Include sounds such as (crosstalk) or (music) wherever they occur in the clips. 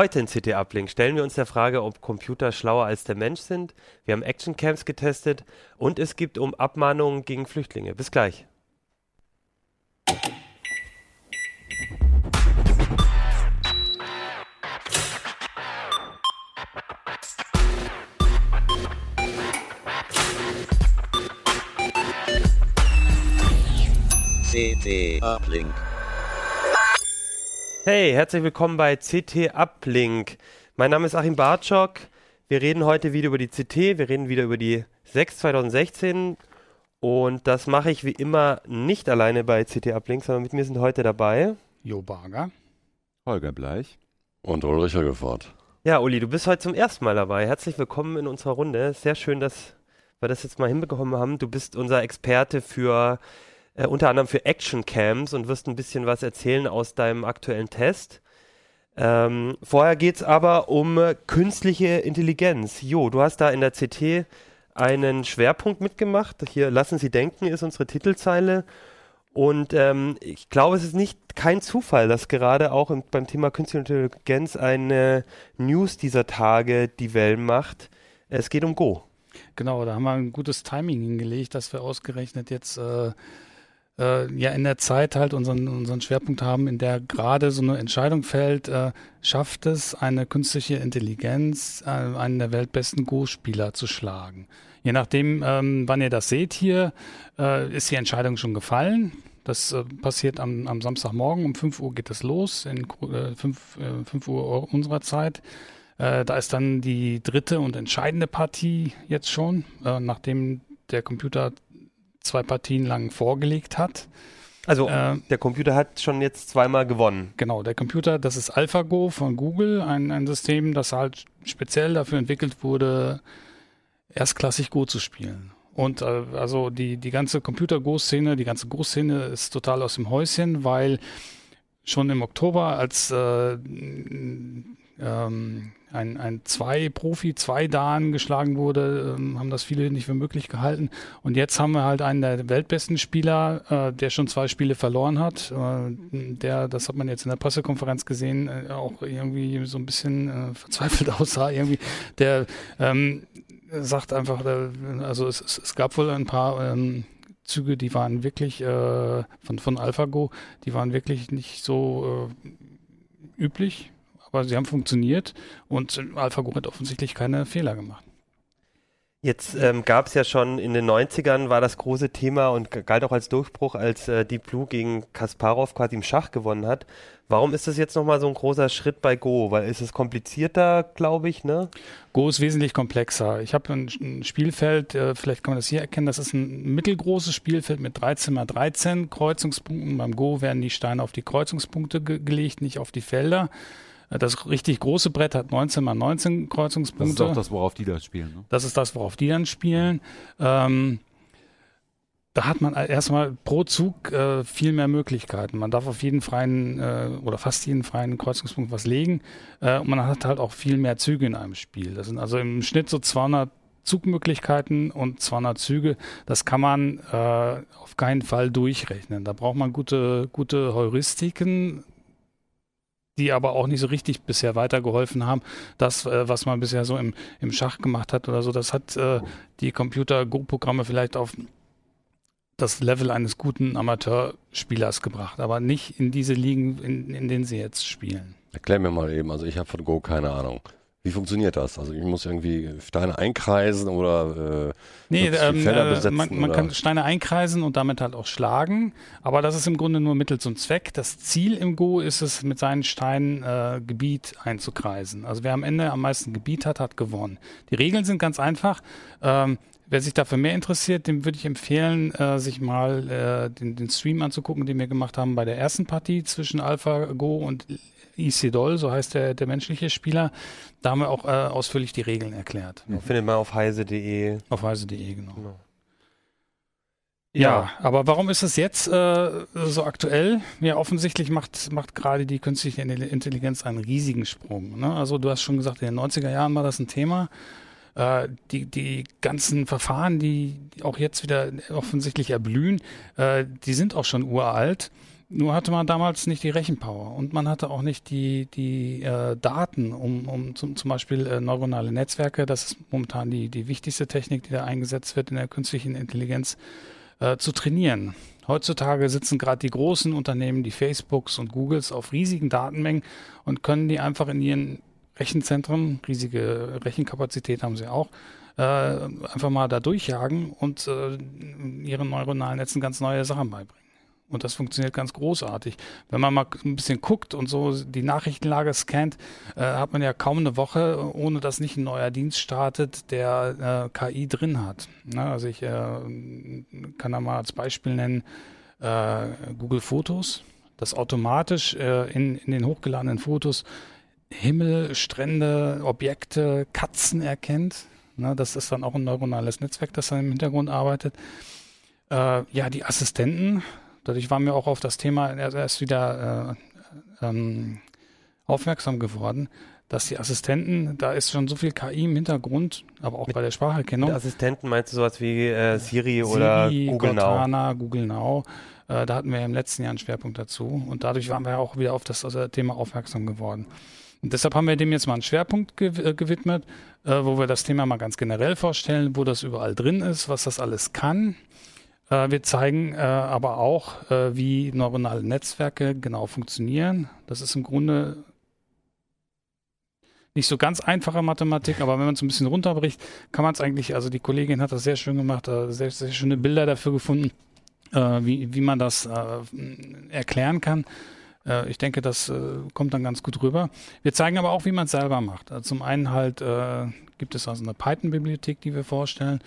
Heute in CT Uplink stellen wir uns der Frage, ob Computer schlauer als der Mensch sind. Wir haben Action Camps getestet und es gibt um Abmahnungen gegen Flüchtlinge. Bis gleich. CT Uplink. Hey, herzlich willkommen bei CT Uplink. Mein Name ist Achim Bartschok. Wir reden heute wieder über die CT, wir reden wieder über die 6 2016 und das mache ich wie immer nicht alleine bei CT Uplink, sondern mit mir sind heute dabei Jo Barger. Holger Bleich. Und Ulrich Högefort. Ja, Uli, du bist heute zum ersten Mal dabei. Herzlich willkommen in unserer Runde. Sehr schön, dass wir das jetzt mal hinbekommen haben. Du bist unser Experte für äh, unter anderem für Action Cams und wirst ein bisschen was erzählen aus deinem aktuellen Test. Ähm, vorher geht es aber um äh, künstliche Intelligenz. Jo, du hast da in der CT einen Schwerpunkt mitgemacht. Hier lassen Sie denken ist unsere Titelzeile. Und ähm, ich glaube, es ist nicht kein Zufall, dass gerade auch im, beim Thema Künstliche Intelligenz eine News dieser Tage die Wellen macht. Es geht um Go. Genau, da haben wir ein gutes Timing hingelegt, dass wir ausgerechnet jetzt äh, äh, ja in der Zeit halt unseren, unseren Schwerpunkt haben, in der gerade so eine Entscheidung fällt, äh, schafft es eine künstliche Intelligenz, äh, einen der weltbesten Go-Spieler zu schlagen. Je nachdem, ähm, wann ihr das seht hier, äh, ist die Entscheidung schon gefallen. Das äh, passiert am, am Samstagmorgen, um 5 Uhr geht es los, in äh, 5, äh, 5 Uhr unserer Zeit. Äh, da ist dann die dritte und entscheidende Partie jetzt schon, äh, nachdem der Computer zwei Partien lang vorgelegt hat. Also äh, der Computer hat schon jetzt zweimal gewonnen. Genau, der Computer, das ist AlphaGo von Google, ein, ein System, das halt speziell dafür entwickelt wurde, erstklassig Go zu spielen. Und äh, also die, die ganze Computer-Go-Szene, die ganze Go-Szene ist total aus dem Häuschen, weil schon im Oktober, als äh, ähm, ein, ein zwei Profi, zwei Dan geschlagen wurde, ähm, haben das viele nicht für möglich gehalten. Und jetzt haben wir halt einen der weltbesten Spieler, äh, der schon zwei Spiele verloren hat. Äh, der, das hat man jetzt in der Pressekonferenz gesehen, äh, auch irgendwie so ein bisschen äh, verzweifelt (laughs) aussah. Irgendwie, der ähm, sagt einfach, äh, also es, es, es gab wohl ein paar ähm, Züge, die waren wirklich äh, von, von AlphaGo, die waren wirklich nicht so üblich aber sie haben funktioniert und AlphaGo hat offensichtlich keine Fehler gemacht. Jetzt ähm, gab es ja schon in den 90ern war das große Thema und galt auch als Durchbruch, als äh, Deep Blue gegen Kasparov quasi im Schach gewonnen hat. Warum ist das jetzt nochmal so ein großer Schritt bei Go? Weil ist es komplizierter, glaube ich, ne? Go ist wesentlich komplexer. Ich habe ein, ein, Spielfeld, äh, vielleicht kann man das hier erkennen, das ist ein mittelgroßes Spielfeld mit 13 mal 13 Kreuzungspunkten. Beim Go werden die Steine auf die Kreuzungspunkte ge gelegt, nicht auf die Felder. Das richtig große Brett hat 19 mal 19 Kreuzungspunkte. Das ist auch das, worauf die das spielen. Ne? Das ist das, worauf die dann spielen. Ähm, da hat man erstmal pro Zug äh, viel mehr Möglichkeiten. Man darf auf jeden freien äh, oder fast jeden freien Kreuzungspunkt was legen. Äh, und man hat halt auch viel mehr Züge in einem Spiel. Das sind also im Schnitt so 200 Zugmöglichkeiten und 200 Züge. Das kann man äh, auf keinen Fall durchrechnen. Da braucht man gute, gute Heuristiken, die aber auch nicht so richtig bisher weitergeholfen haben. Das, äh, was man bisher so im, im Schach gemacht hat oder so, das hat äh, die Computer-Go-Programme vielleicht auf das Level eines guten Amateurspielers gebracht, aber nicht in diese Ligen, in, in denen sie jetzt spielen. Erklär mir mal eben, also ich habe von Go keine Ahnung. Wie funktioniert das? Also ich muss irgendwie Steine einkreisen oder äh, nee, ähm, äh, man, man kann Steine einkreisen und damit halt auch schlagen, aber das ist im Grunde nur Mittel zum Zweck. Das Ziel im Go ist es, mit seinen Steinen äh, Gebiet einzukreisen. Also wer am Ende am meisten Gebiet hat, hat gewonnen. Die Regeln sind ganz einfach. Ähm, Wer sich dafür mehr interessiert, dem würde ich empfehlen, äh, sich mal äh, den, den, Stream anzugucken, den wir gemacht haben bei der ersten Partie zwischen AlphaGo und Isidol, so heißt der, der menschliche Spieler. Da haben wir auch äh, ausführlich die Regeln erklärt. Ja, findet man auf heise.de. Auf heise.de, genau. genau. Ja, ja, aber warum ist es jetzt äh, so aktuell? Ja, offensichtlich macht, macht gerade die künstliche Intelligenz einen riesigen Sprung. Ne? Also du hast schon gesagt, in den 90er Jahren war das ein Thema. Äh, die, die ganzen Verfahren, die auch jetzt wieder offensichtlich erblühen, äh, die sind auch schon uralt. Nur hatte man damals nicht die Rechenpower und man hatte auch nicht die, die äh, Daten, um, um zum, zum Beispiel äh, neuronale Netzwerke, das ist momentan die, die wichtigste Technik, die da eingesetzt wird in der künstlichen Intelligenz, äh, zu trainieren. Heutzutage sitzen gerade die großen Unternehmen, die Facebooks und Googles, auf riesigen Datenmengen und können die einfach in ihren Rechenzentren, riesige Rechenkapazität haben sie auch, äh, einfach mal da durchjagen und äh, ihren neuronalen Netzen ganz neue Sachen beibringen. Und das funktioniert ganz großartig. Wenn man mal ein bisschen guckt und so die Nachrichtenlage scannt, äh, hat man ja kaum eine Woche, ohne dass nicht ein neuer Dienst startet, der äh, KI drin hat. Ne? Also ich äh, kann da mal als Beispiel nennen äh, Google Fotos, das automatisch äh, in, in den hochgeladenen Fotos Himmel, Strände, Objekte, Katzen erkennt. Ne? Das ist dann auch ein neuronales Netzwerk, das dann im Hintergrund arbeitet. Äh, ja, die Assistenten Dadurch waren wir auch auf das Thema erst wieder äh, ähm, aufmerksam geworden, dass die Assistenten, da ist schon so viel KI im Hintergrund, aber auch mit, bei der Spracherkennung. Mit Assistenten meinst du sowas wie äh, Siri, Siri oder Google Cortana, Now? Google Now. Äh, da hatten wir im letzten Jahr einen Schwerpunkt dazu und dadurch waren wir auch wieder auf das also Thema aufmerksam geworden. Und deshalb haben wir dem jetzt mal einen Schwerpunkt gew äh, gewidmet, äh, wo wir das Thema mal ganz generell vorstellen, wo das überall drin ist, was das alles kann äh, wir zeigen äh, aber auch, äh, wie neuronale Netzwerke genau funktionieren. Das ist im Grunde nicht so ganz einfache Mathematik, aber wenn man es ein bisschen runterbricht, kann man es eigentlich, also die Kollegin hat das sehr schön gemacht, sehr, sehr schöne Bilder dafür gefunden, wie, wie man das erklären kann. ich denke, das kommt dann ganz gut rüber. Wir zeigen aber auch, wie man es selber macht. Zum einen halt gibt es also eine Python-Bibliothek, die wir vorstellen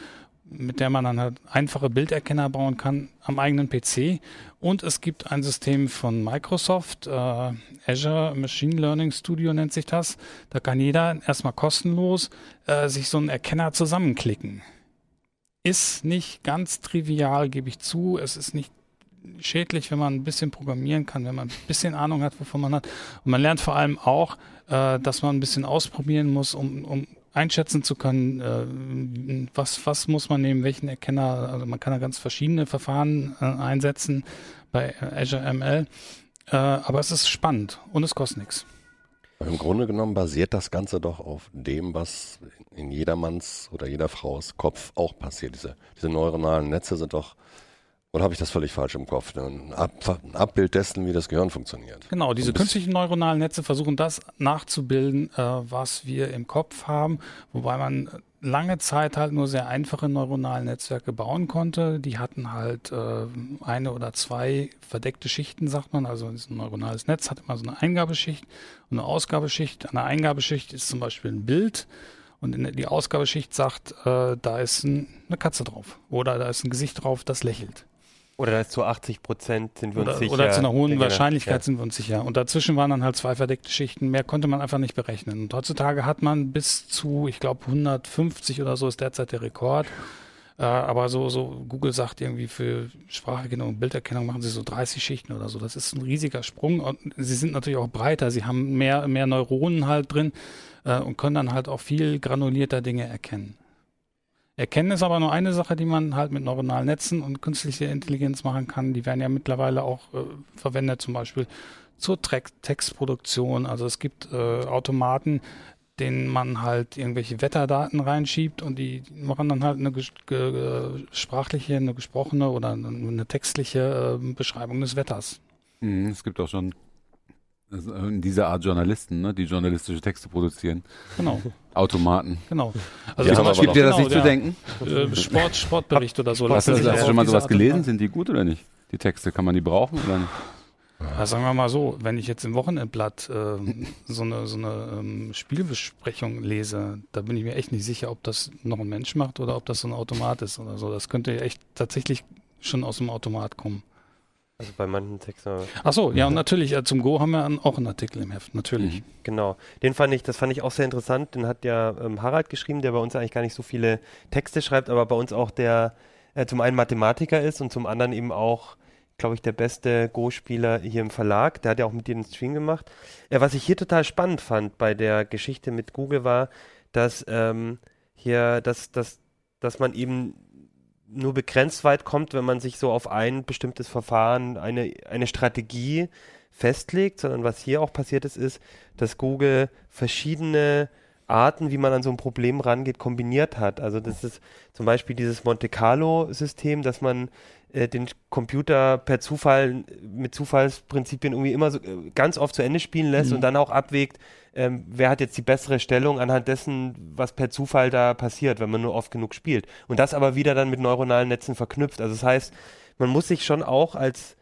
mit der man dann halt einfache Bilderkenner bauen kann am eigenen PC. Und es gibt ein System von Microsoft, äh, Azure Machine Learning Studio nennt sich das. Da kann jeder erstmal kostenlos äh, sich so einen Erkenner zusammenklicken. Ist nicht ganz trivial, gebe ich zu. Es ist nicht schädlich, wenn man ein bisschen programmieren kann, wenn man ein bisschen Ahnung hat, wovon man hat. Und man lernt vor allem auch, äh, dass man ein bisschen ausprobieren muss, um, um einschätzen zu können, äh, was, was muss man nehmen, welchen Erkenner, also man kann da ganz verschiedene Verfahren äh, einsetzen bei Azure ML, äh, aber es ist spannend und es kostet nichts. Im Grunde genommen basiert das Ganze doch auf dem, was in jedermanns oder jeder Frau's Kopf auch passiert. Diese, diese neuronalen Netze sind doch oder habe ich das völlig falsch im Kopf? Ein, Ab ein, Abbild dessen, wie das Gehirn funktioniert. Genau, diese künstlichen neuronalen Netze versuchen das nachzubilden, äh, was wir im Kopf haben, wobei man lange Zeit halt nur sehr einfache neuronale Netzwerke bauen konnte. Die hatten halt äh, eine oder zwei verdeckte Schichten, sagt man. Also ein neuronales Netz hat immer so eine Eingabeschicht und eine Ausgabeschicht. Eine Eingabeschicht ist zum Beispiel ein Bild. Und in die Ausgabeschicht sagt, äh, da ist ein, eine Katze drauf oder da ist ein Gesicht drauf, das lächelt. Oder zu 80 Prozent sind wir oder, uns sicher. Oder zu einer hohen Wahrscheinlichkeit ja. sind wir uns sicher. Und dazwischen waren dann halt zwei verdeckte Schichten. Mehr konnte man einfach nicht berechnen. Und heutzutage hat man bis zu, ich glaube, 150 oder so ist derzeit der Rekord. Äh, aber so, so, Google sagt irgendwie für Spracherkennung und Bilderkennung machen sie so 30 Schichten oder so. Das ist ein riesiger Sprung. Und sie sind natürlich auch breiter. Sie haben mehr, mehr Neuronen halt drin äh, und können dann halt auch viel granulierter Dinge erkennen. Erkennen ist aber nur eine Sache, die man halt mit neuronalen Netzen und künstlicher Intelligenz machen kann. Die werden ja mittlerweile auch äh, verwendet, zum Beispiel zur Textproduktion. Also es gibt äh, Automaten, denen man halt irgendwelche Wetterdaten reinschiebt und die machen dann halt eine sprachliche, eine gesprochene oder eine textliche äh, Beschreibung des Wetters. Mhm, es gibt auch schon in dieser Art Journalisten, ne, die journalistische Texte produzieren. Genau. Automaten. Genau. Also ja, aber gibt dir das genau, nicht zu denken? Äh, Sport, Sportbericht oder so. Hast, du, hast du schon mal sowas gelesen? Sind die gut oder nicht? Die Texte, kann man die brauchen oder nicht? Ja, sagen wir mal so, wenn ich jetzt im Wochenendblatt äh, so eine, so eine ähm, Spielbesprechung lese, da bin ich mir echt nicht sicher, ob das noch ein Mensch macht oder ob das so ein Automat ist oder so. Das könnte echt tatsächlich schon aus dem Automat kommen. Also bei manchen Texten. Ach so, ja, und natürlich, äh, zum Go haben wir auch einen Artikel im Heft, natürlich. Mhm. Genau. Den fand ich, das fand ich auch sehr interessant. Den hat ja ähm, Harald geschrieben, der bei uns eigentlich gar nicht so viele Texte schreibt, aber bei uns auch der äh, zum einen Mathematiker ist und zum anderen eben auch, glaube ich, der beste Go-Spieler hier im Verlag. Der hat ja auch mit dir den Stream gemacht. Äh, was ich hier total spannend fand bei der Geschichte mit Google war, dass ähm, hier, dass, dass, dass man eben nur begrenzt weit kommt, wenn man sich so auf ein bestimmtes Verfahren, eine, eine Strategie festlegt, sondern was hier auch passiert ist, ist, dass Google verschiedene Arten, wie man an so ein Problem rangeht, kombiniert hat. Also das ist zum Beispiel dieses Monte Carlo-System, dass man äh, den Computer per Zufall mit Zufallsprinzipien irgendwie immer so, äh, ganz oft zu Ende spielen lässt mhm. und dann auch abwägt, ähm, wer hat jetzt die bessere Stellung anhand dessen, was per Zufall da passiert, wenn man nur oft genug spielt. Und das aber wieder dann mit neuronalen Netzen verknüpft. Also das heißt, man muss sich schon auch als,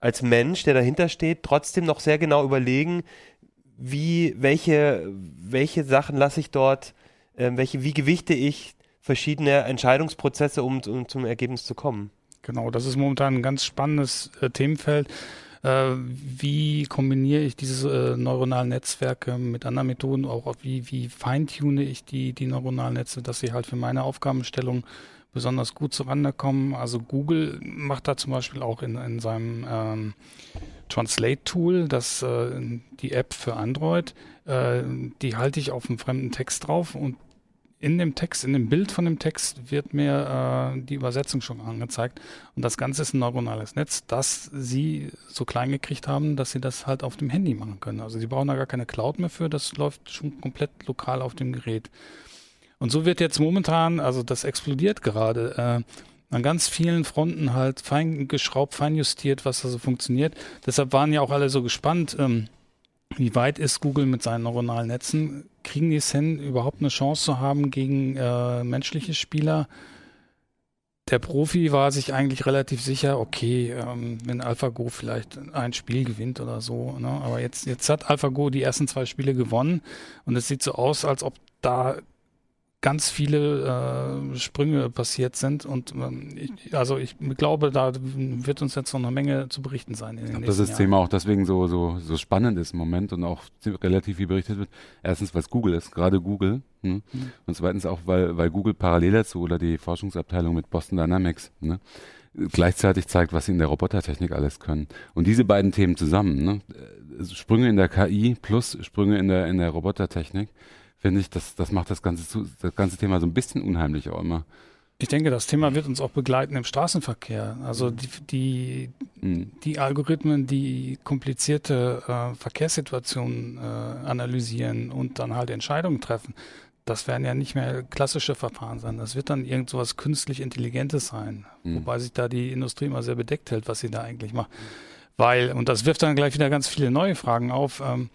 als Mensch, der dahinter steht, trotzdem noch sehr genau überlegen, wie, welche, welche Sachen lasse ich dort, äh, welche, wie gewichte ich verschiedene Entscheidungsprozesse, um, um zum Ergebnis zu kommen. Genau, das ist momentan ein ganz spannendes äh, Themenfeld. Äh, wie kombiniere ich diese äh, neuronalen Netzwerke mit anderen Methoden? Auch wie, wie feintune ich die, die neuronalen Netze, dass sie halt für meine Aufgabenstellung besonders gut zurande kommen? Also Google macht da zum Beispiel auch in, in seinem ähm, Translate-Tool, das äh, die App für Android, äh, die halte ich auf einem fremden Text drauf und in dem Text, in dem Bild von dem Text wird mir äh, die Übersetzung schon angezeigt. Und das Ganze ist ein neuronales Netz, das sie so klein gekriegt haben, dass sie das halt auf dem Handy machen können. Also sie brauchen da gar keine Cloud mehr für, das läuft schon komplett lokal auf dem Gerät. Und so wird jetzt momentan, also das explodiert gerade, äh, an ganz vielen Fronten halt fein geschraubt, fein justiert, was da so funktioniert. Deshalb waren ja auch alle so gespannt. Ähm, wie weit ist Google mit seinen neuronalen Netzen? Kriegen die es hin, überhaupt eine Chance zu haben gegen äh, menschliche Spieler? Der Profi war sich eigentlich relativ sicher, okay, ähm, wenn AlphaGo vielleicht ein Spiel gewinnt oder so. Ne? Aber jetzt, jetzt hat AlphaGo die ersten zwei Spiele gewonnen und es sieht so aus, als ob da ganz viele äh, Sprünge passiert sind und ähm, ich, also ich glaube, da wird uns jetzt noch eine Menge zu berichten sein. ich glaube, dass das Jahren. Thema auch deswegen so, so, so spannend ist im Moment und auch relativ viel berichtet wird. Erstens, weil es Google ist, gerade Google. Hm? Mhm. Und zweitens auch, weil, weil Google parallel dazu oder die Forschungsabteilung mit Boston Dynamics ne, gleichzeitig zeigt, was sie in der Robotertechnik alles können. Und diese beiden Themen zusammen, ne, Sprünge in der KI plus Sprünge in der, in der Robotertechnik, finde ich, das, das macht das ganze, das ganze Thema so ein bisschen unheimlich auch immer. Ich denke, das Thema wird uns auch begleiten im Straßenverkehr. Also die, die, mhm. die Algorithmen, die komplizierte äh, Verkehrssituationen äh, analysieren und dann halt Entscheidungen treffen, das werden ja nicht mehr klassische Verfahren sein. Das wird dann irgend so was künstlich Intelligentes sein. Mhm. Wobei sich da die Industrie immer sehr bedeckt hält, was sie da eigentlich macht. Weil, und das wirft dann gleich wieder ganz viele neue Fragen auf, ähm,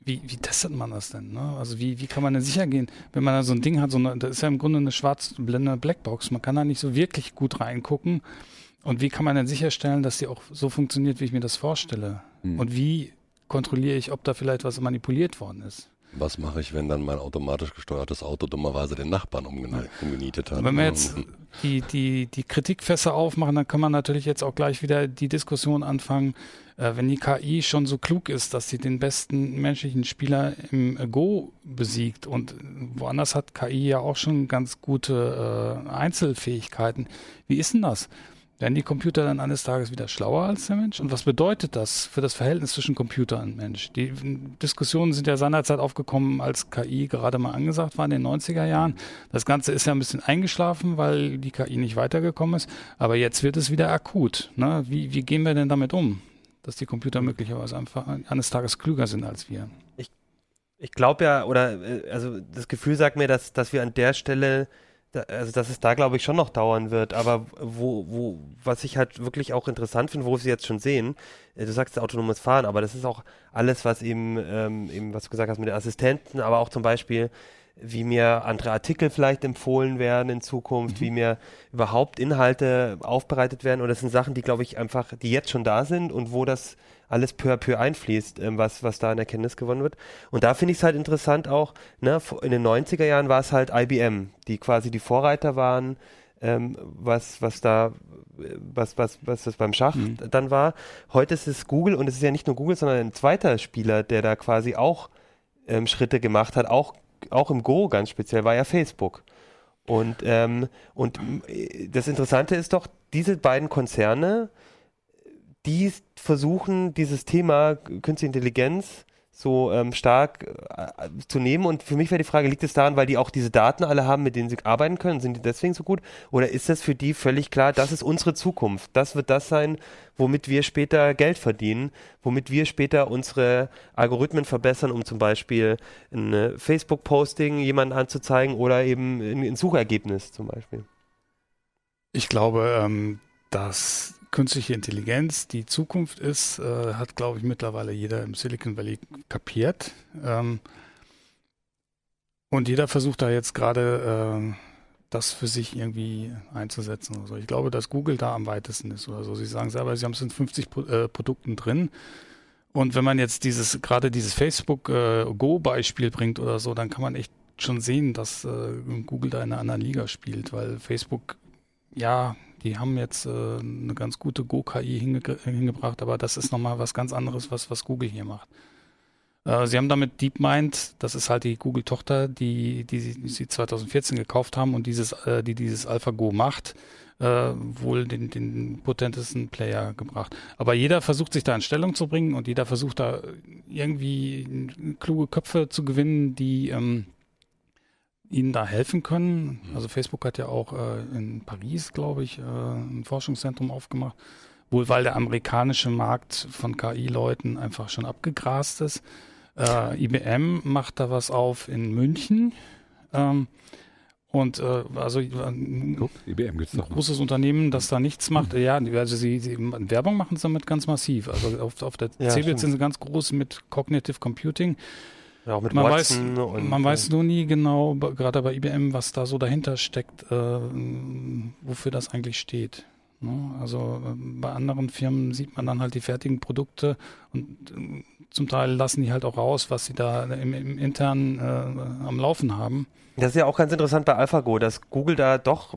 wie, wie testet man das denn? Ne? Also wie, wie kann man denn sicher gehen, wenn man da so ein Ding hat, so eine, das ist ja im Grunde eine schwarz-blende Blackbox, man kann da nicht so wirklich gut reingucken. Und wie kann man denn sicherstellen, dass die auch so funktioniert, wie ich mir das vorstelle? Hm. Und wie kontrolliere ich, ob da vielleicht was manipuliert worden ist? Was mache ich, wenn dann mein automatisch gesteuertes Auto dummerweise den Nachbarn umgenietet hat? Wenn wir jetzt die, die, die Kritikfässer aufmachen, dann kann man natürlich jetzt auch gleich wieder die Diskussion anfangen, äh, wenn die KI schon so klug ist, dass sie den besten menschlichen Spieler im Go besiegt und woanders hat KI ja auch schon ganz gute äh, Einzelfähigkeiten. Wie ist denn das? Werden die Computer dann eines Tages wieder schlauer als der Mensch? Und was bedeutet das für das Verhältnis zwischen Computer und Mensch? Die Diskussionen sind ja seinerzeit aufgekommen, als KI gerade mal angesagt war in den 90er Jahren. Das Ganze ist ja ein bisschen eingeschlafen, weil die KI nicht weitergekommen ist. Aber jetzt wird es wieder akut. Ne? Wie, wie gehen wir denn damit um? Dass die Computer möglicherweise einfach eines Tages klüger sind als wir. Ich, ich glaube ja, oder äh, also das Gefühl sagt mir, dass, dass wir an der Stelle da, also dass es da glaube ich schon noch dauern wird, aber wo, wo, was ich halt wirklich auch interessant finde, wo sie jetzt schon sehen, äh, du sagst autonomes Fahren, aber das ist auch alles, was eben, ähm, eben, was du gesagt hast mit den Assistenten, aber auch zum Beispiel, wie mir andere Artikel vielleicht empfohlen werden in Zukunft, mhm. wie mir überhaupt Inhalte aufbereitet werden. Und das sind Sachen, die, glaube ich, einfach, die jetzt schon da sind und wo das alles peu à peu einfließt, ähm, was, was da an Erkenntnis gewonnen wird. Und da finde ich es halt interessant auch, ne, in den 90er Jahren war es halt IBM, die quasi die Vorreiter waren, ähm, was, was da, was, was, was das beim Schach mhm. dann war. Heute ist es Google und es ist ja nicht nur Google, sondern ein zweiter Spieler, der da quasi auch ähm, Schritte gemacht hat, auch, auch im Go ganz speziell, war ja Facebook. Und, ähm, und äh, das Interessante ist doch, diese beiden Konzerne die versuchen, dieses Thema Künstliche Intelligenz so ähm, stark äh, zu nehmen. Und für mich wäre die Frage, liegt es daran, weil die auch diese Daten alle haben, mit denen sie arbeiten können? Sind die deswegen so gut? Oder ist das für die völlig klar, das ist unsere Zukunft? Das wird das sein, womit wir später Geld verdienen, womit wir später unsere Algorithmen verbessern, um zum Beispiel ein Facebook-Posting jemanden anzuzeigen oder eben ein Suchergebnis zum Beispiel. Ich glaube, ähm, dass künstliche Intelligenz die Zukunft ist, äh, hat, glaube ich, mittlerweile jeder im Silicon Valley kapiert. Ähm, und jeder versucht da jetzt gerade äh, das für sich irgendwie einzusetzen oder so. Ich glaube, dass Google da am weitesten ist oder so. Sie sagen selber, sie haben es in 50 Pro äh, Produkten drin. Und wenn man jetzt dieses, gerade dieses Facebook äh, Go-Beispiel bringt oder so, dann kann man echt schon sehen, dass äh, Google da in einer anderen Liga spielt, weil Facebook, ja, die haben jetzt äh, eine ganz gute Go-KI hinge hingebracht, aber das ist nochmal was ganz anderes, was, was Google hier macht. Äh, sie haben damit DeepMind, das ist halt die Google-Tochter, die, die, die, sie 2014 gekauft haben und dieses, äh, die dieses AlphaGo macht, äh, wohl den, den potentesten Player gebracht. Aber jeder versucht sich da in Stellung zu bringen und jeder versucht da irgendwie kluge Köpfe zu gewinnen, die ähm, ihnen da helfen können. Mhm. Also Facebook hat ja auch äh, in Paris, glaube ich, äh, ein Forschungszentrum aufgemacht, wohl weil der amerikanische Markt von KI-Leuten einfach schon abgegrast ist. Äh, IBM macht da was auf in München. Ähm, und äh, also äh, Guck, IBM gibt's ein großes Unternehmen, das da nichts macht. Mhm. Ja, also sie, sie Werbung machen sie damit ganz massiv. Also auf, auf der ja, CeBIT sind sie ganz groß mit Cognitive Computing. Ja, auch mit man Watson weiß, und, man weiß nur nie genau, gerade bei IBM, was da so dahinter steckt, äh, wofür das eigentlich steht. Ne? Also äh, bei anderen Firmen sieht man dann halt die fertigen Produkte und äh, zum Teil lassen die halt auch raus, was sie da im, im internen äh, am Laufen haben. Das ist ja auch ganz interessant bei AlphaGo, dass Google da doch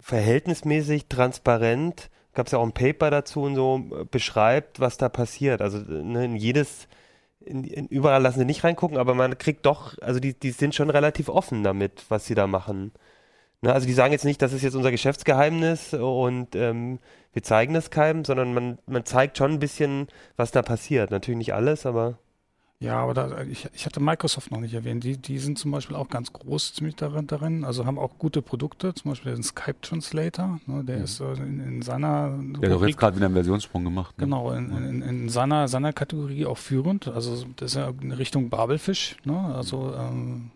verhältnismäßig transparent, gab es ja auch ein Paper dazu und so, äh, beschreibt, was da passiert. Also ne, in jedes in, in, überall lassen sie nicht reingucken, aber man kriegt doch, also die, die sind schon relativ offen damit, was sie da machen. Ne, also die sagen jetzt nicht, das ist jetzt unser Geschäftsgeheimnis und ähm, wir zeigen das keinem, sondern man, man zeigt schon ein bisschen, was da passiert. Natürlich nicht alles, aber. Ja, aber da, ich, ich hatte Microsoft noch nicht erwähnt. Die, die sind zum Beispiel auch ganz groß ziemlich darin, darin, also haben auch gute Produkte, zum Beispiel den Skype Translator, ne, der mhm. ist äh, in, in, seiner. Der hat doch jetzt gerade wieder einen Versionssprung gemacht. Ne? Genau, in, in, in, seiner, seiner Kategorie auch führend. Also das ist ja in Richtung Babelfisch, ne? also ähm,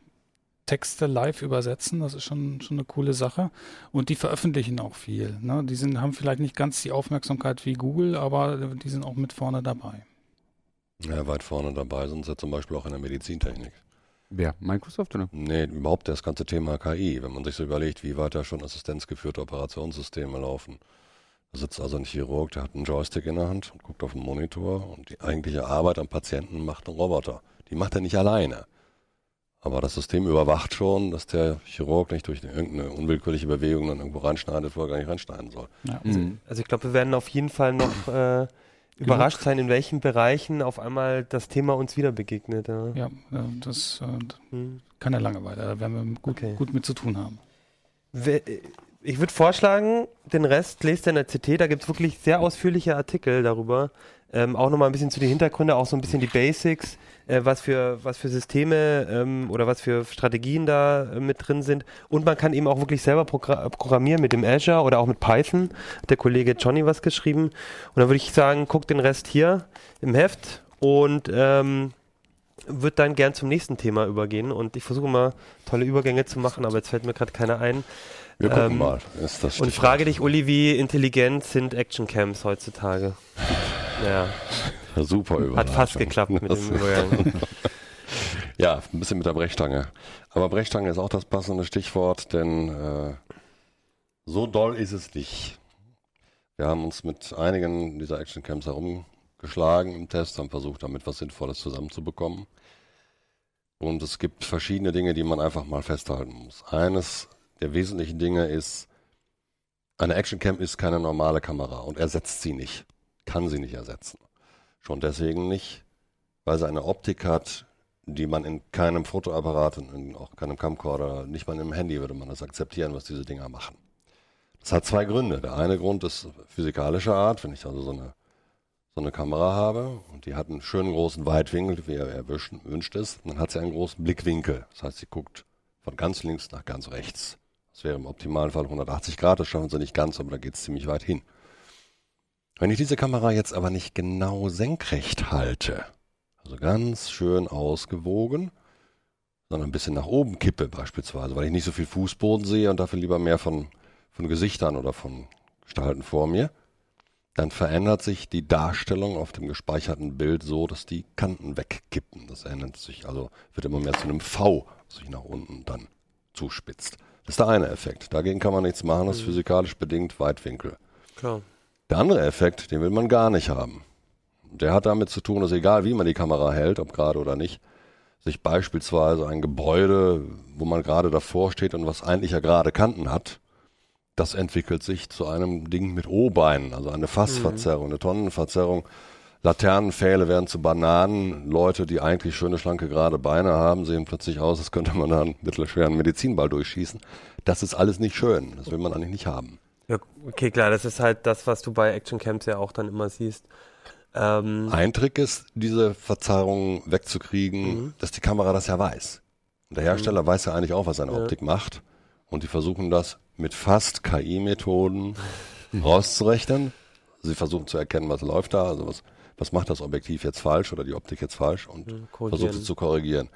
Texte live übersetzen, das ist schon, schon eine coole Sache. Und die veröffentlichen auch viel. Ne? Die sind, haben vielleicht nicht ganz die Aufmerksamkeit wie Google, aber die sind auch mit vorne dabei. Ja, weit vorne dabei sind sie zum Beispiel auch in der Medizintechnik. Wer? Microsoft oder? Nee, überhaupt das ganze Thema KI. Wenn man sich so überlegt, wie weit da schon assistenzgeführte Operationssysteme laufen. Da sitzt also ein Chirurg, der hat einen Joystick in der Hand und guckt auf den Monitor und die eigentliche Arbeit am Patienten macht ein Roboter. Die macht er nicht alleine. Aber das System überwacht schon, dass der Chirurg nicht durch irgendeine unwillkürliche Bewegung dann irgendwo reinschneidet, wo er gar nicht reinschneiden soll. Ja. Also, also, ich glaube, wir werden auf jeden Fall noch äh, überrascht sein, in welchen Bereichen auf einmal das Thema uns wieder begegnet. Ja, ja das äh, hm. keine Langeweile. Da werden wir gut, okay. gut mit zu tun haben. Ich würde vorschlagen, den Rest lest ihr in der CT. Da gibt es wirklich sehr ausführliche Artikel darüber. Ähm, auch nochmal ein bisschen zu den Hintergründen, auch so ein bisschen die Basics äh, was, für, was für Systeme ähm, oder was für Strategien da äh, mit drin sind. Und man kann eben auch wirklich selber programmieren mit dem Azure oder auch mit Python. Hat der Kollege Johnny was geschrieben. Und dann würde ich sagen, guck den Rest hier im Heft und ähm, würde dann gern zum nächsten Thema übergehen. Und ich versuche mal tolle Übergänge zu machen, aber jetzt fällt mir gerade keiner ein. Wir gucken ähm, mal. und frage dich, Uli, wie intelligent sind Actioncams heutzutage? Ja. Super Überraschung. Hat fast geklappt mit dem Übergang. (laughs) ja, ein bisschen mit der Brechstange. Aber Brechstange ist auch das passende Stichwort, denn äh, so doll ist es nicht. Wir haben uns mit einigen dieser Actioncamps herumgeschlagen im Test, haben versucht, damit was Sinnvolles zusammenzubekommen. Und es gibt verschiedene Dinge, die man einfach mal festhalten muss. Eines der wesentlichen Dinge ist, eine Actioncam ist keine normale Kamera und ersetzt sie nicht, kann sie nicht ersetzen. Schon deswegen nicht, weil sie eine Optik hat, die man in keinem Fotoapparat, in auch keinem Camcorder, nicht mal im Handy würde man das akzeptieren, was diese Dinger machen. Das hat zwei Gründe. Der eine Grund ist physikalischer Art, wenn ich also so eine, so eine Kamera habe und die hat einen schönen großen Weitwinkel, wie er erwünscht ist, dann hat sie einen großen Blickwinkel. Das heißt, sie guckt von ganz links nach ganz rechts. Das wäre im optimalen Fall 180 Grad, das schaffen sie nicht ganz, aber da geht es ziemlich weit hin. Wenn ich diese Kamera jetzt aber nicht genau senkrecht halte, also ganz schön ausgewogen, sondern ein bisschen nach oben kippe beispielsweise, weil ich nicht so viel Fußboden sehe und dafür lieber mehr von, von Gesichtern oder von Gestalten vor mir, dann verändert sich die Darstellung auf dem gespeicherten Bild so, dass die Kanten wegkippen. Das ändert sich also, wird immer mehr zu einem V, das sich nach unten dann zuspitzt. Das ist der eine Effekt. Dagegen kann man nichts machen, das ist mhm. physikalisch bedingt Weitwinkel. Klar. Der andere Effekt, den will man gar nicht haben. Der hat damit zu tun, dass egal wie man die Kamera hält, ob gerade oder nicht, sich beispielsweise ein Gebäude, wo man gerade davor steht und was eigentlich ja gerade Kanten hat, das entwickelt sich zu einem Ding mit O-Beinen, also eine Fassverzerrung, eine Tonnenverzerrung. Laternenpfähle werden zu Bananen. Leute, die eigentlich schöne, schlanke, gerade Beine haben, sehen plötzlich aus, als könnte man da einen mittelschweren Medizinball durchschießen. Das ist alles nicht schön. Das will man eigentlich nicht haben. Ja, okay, klar, das ist halt das, was du bei Action Camps ja auch dann immer siehst. Ähm Ein Trick ist, diese Verzerrung wegzukriegen, mhm. dass die Kamera das ja weiß. Und der Hersteller mhm. weiß ja eigentlich auch, was seine ja. Optik macht. Und die versuchen das mit fast KI-Methoden rauszurechnen. Sie versuchen zu erkennen, was läuft da, also was, was macht das Objektiv jetzt falsch oder die Optik jetzt falsch und versucht es zu korrigieren.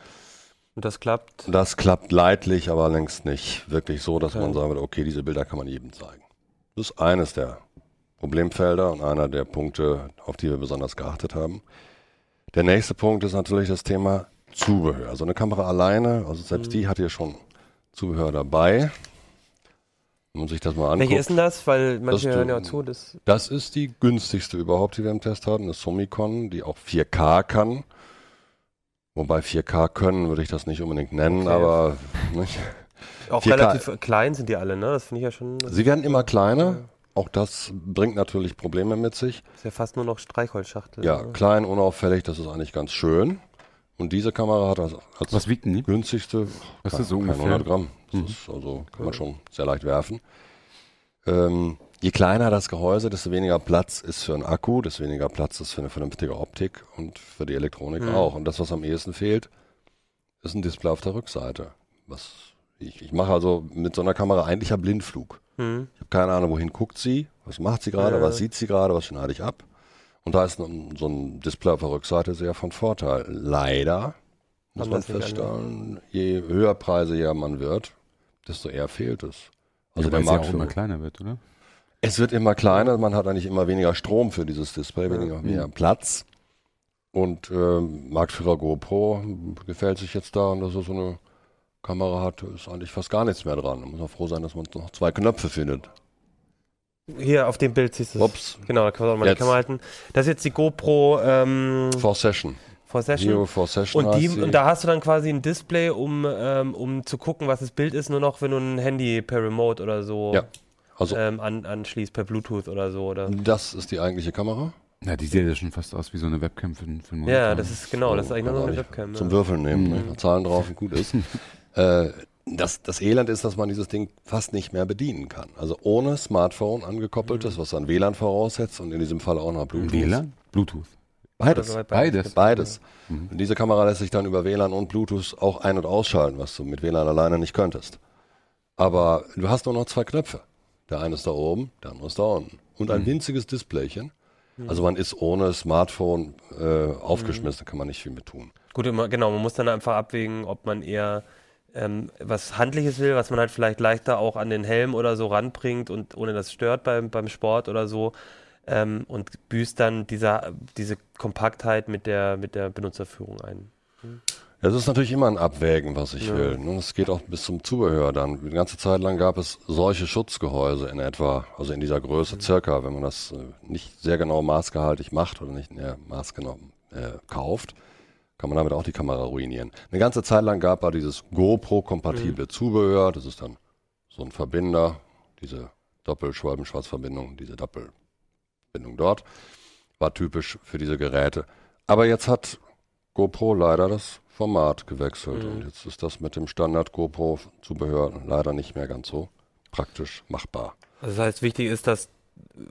Und das klappt? Das klappt leidlich, aber längst nicht wirklich so, dass okay. man sagen würde, okay, diese Bilder kann man jedem zeigen. Das ist eines der Problemfelder und einer der Punkte, auf die wir besonders geachtet haben. Der nächste Punkt ist natürlich das Thema Zubehör. Also eine Kamera alleine, also selbst mhm. die hat hier schon Zubehör dabei. Wenn man sich das mal anguckt. Welche ist denn das? Weil manche hören ja zu. Das, das ist die günstigste überhaupt, die wir im Test hatten. Das Summicon, die auch 4K kann. Wobei 4K können würde ich das nicht unbedingt nennen, okay. aber (laughs) nicht. Auch 4K. relativ klein sind die alle, ne? Das finde ich ja schon. Sie werden immer kleiner. Auch das bringt natürlich Probleme mit sich. ist ja fast nur noch Streichholzschachtel. Ja, ne? klein, unauffällig, das ist eigentlich ganz schön. Und diese Kamera hat als, als Was wiegt denn die? günstigste Was ist so ungefähr? 100 Gramm. Das mhm. ist also kann man schon sehr leicht werfen. Ähm, je kleiner das Gehäuse, desto weniger Platz ist für einen Akku, desto weniger Platz ist für eine vernünftige Optik und für die Elektronik mhm. auch. Und das, was am ehesten fehlt, ist ein Display auf der Rückseite. Was ich, ich mache also mit so einer Kamera eigentlich ein Blindflug. Mhm. Ich habe keine Ahnung, wohin guckt sie, was macht sie gerade, äh. was sieht sie gerade, was schneide ich ab. Und da ist ein, so ein Display auf der Rückseite sehr von Vorteil. Leider muss man feststellen, je höher preisiger man wird, desto eher fehlt es. Also ja, der Markt ja auch immer kleiner wird, oder? Es wird immer kleiner, man hat eigentlich immer weniger Strom für dieses Display, weniger ja. mehr Platz. Und äh, Marktführer GoPro gefällt sich jetzt da, dass er so eine Kamera hat, ist eigentlich fast gar nichts mehr dran. Da muss man froh sein, dass man noch zwei Knöpfe findet. Hier auf dem Bild siehst du es. Ups. Genau, da kann man auch mal jetzt. die Kamera halten. Das ist jetzt die GoPro ähm, For Session. For Session. Neo For Session. Und, die, und da hast du dann quasi ein Display, um, ähm, um zu gucken, was das Bild ist, nur noch, wenn du ein Handy per Remote oder so ja. also, ähm, an, anschließt, per Bluetooth oder so. Oder? Das ist die eigentliche Kamera. Ja, die sieht ja schon fast aus wie so eine Webcam für, für einen Monitor. Ja, das ist genau, das ist eigentlich nur so eine Webcam. Zum ja. Würfeln nehmen, mhm. ne? Zahlen drauf und gut ist. (laughs) äh, das, das Elend ist, dass man dieses Ding fast nicht mehr bedienen kann. Also ohne Smartphone angekoppeltes, mhm. was dann WLAN voraussetzt und in diesem Fall auch noch Bluetooth. WLAN? Bluetooth. Beides. Also beides. Beides. Mhm. diese Kamera lässt sich dann über WLAN und Bluetooth auch ein- und ausschalten, was du mit WLAN alleine nicht könntest. Aber du hast nur noch zwei Knöpfe. Der eine ist da oben, der andere ist da unten. Und ein mhm. winziges Displaychen. Mhm. Also man ist ohne Smartphone äh, aufgeschmissen, kann man nicht viel mit tun. Gut, genau, man muss dann einfach abwägen, ob man eher ähm, was Handliches will, was man halt vielleicht leichter auch an den Helm oder so ranbringt und ohne das stört beim, beim Sport oder so. Ähm, und büßt dann dieser, diese Kompaktheit mit der, mit der Benutzerführung ein. Hm. Es ist natürlich immer ein Abwägen, was ich ja. will. Und es geht auch bis zum Zubehör dann. Die ganze Zeit lang gab es solche Schutzgehäuse in etwa, also in dieser Größe mhm. circa, wenn man das äh, nicht sehr genau maßgehaltig macht oder nicht äh, maßgenau äh, kauft, kann man damit auch die Kamera ruinieren. Eine ganze Zeit lang gab es dieses GoPro-kompatible mhm. Zubehör. Das ist dann so ein Verbinder, diese Doppelschwalbenschwarzverbindung, diese Doppelbindung dort. War typisch für diese Geräte. Aber jetzt hat GoPro leider das Format gewechselt. Mhm. Und jetzt ist das mit dem Standard GoPro-Zubehör leider nicht mehr ganz so praktisch machbar. Also das heißt, wichtig ist, dass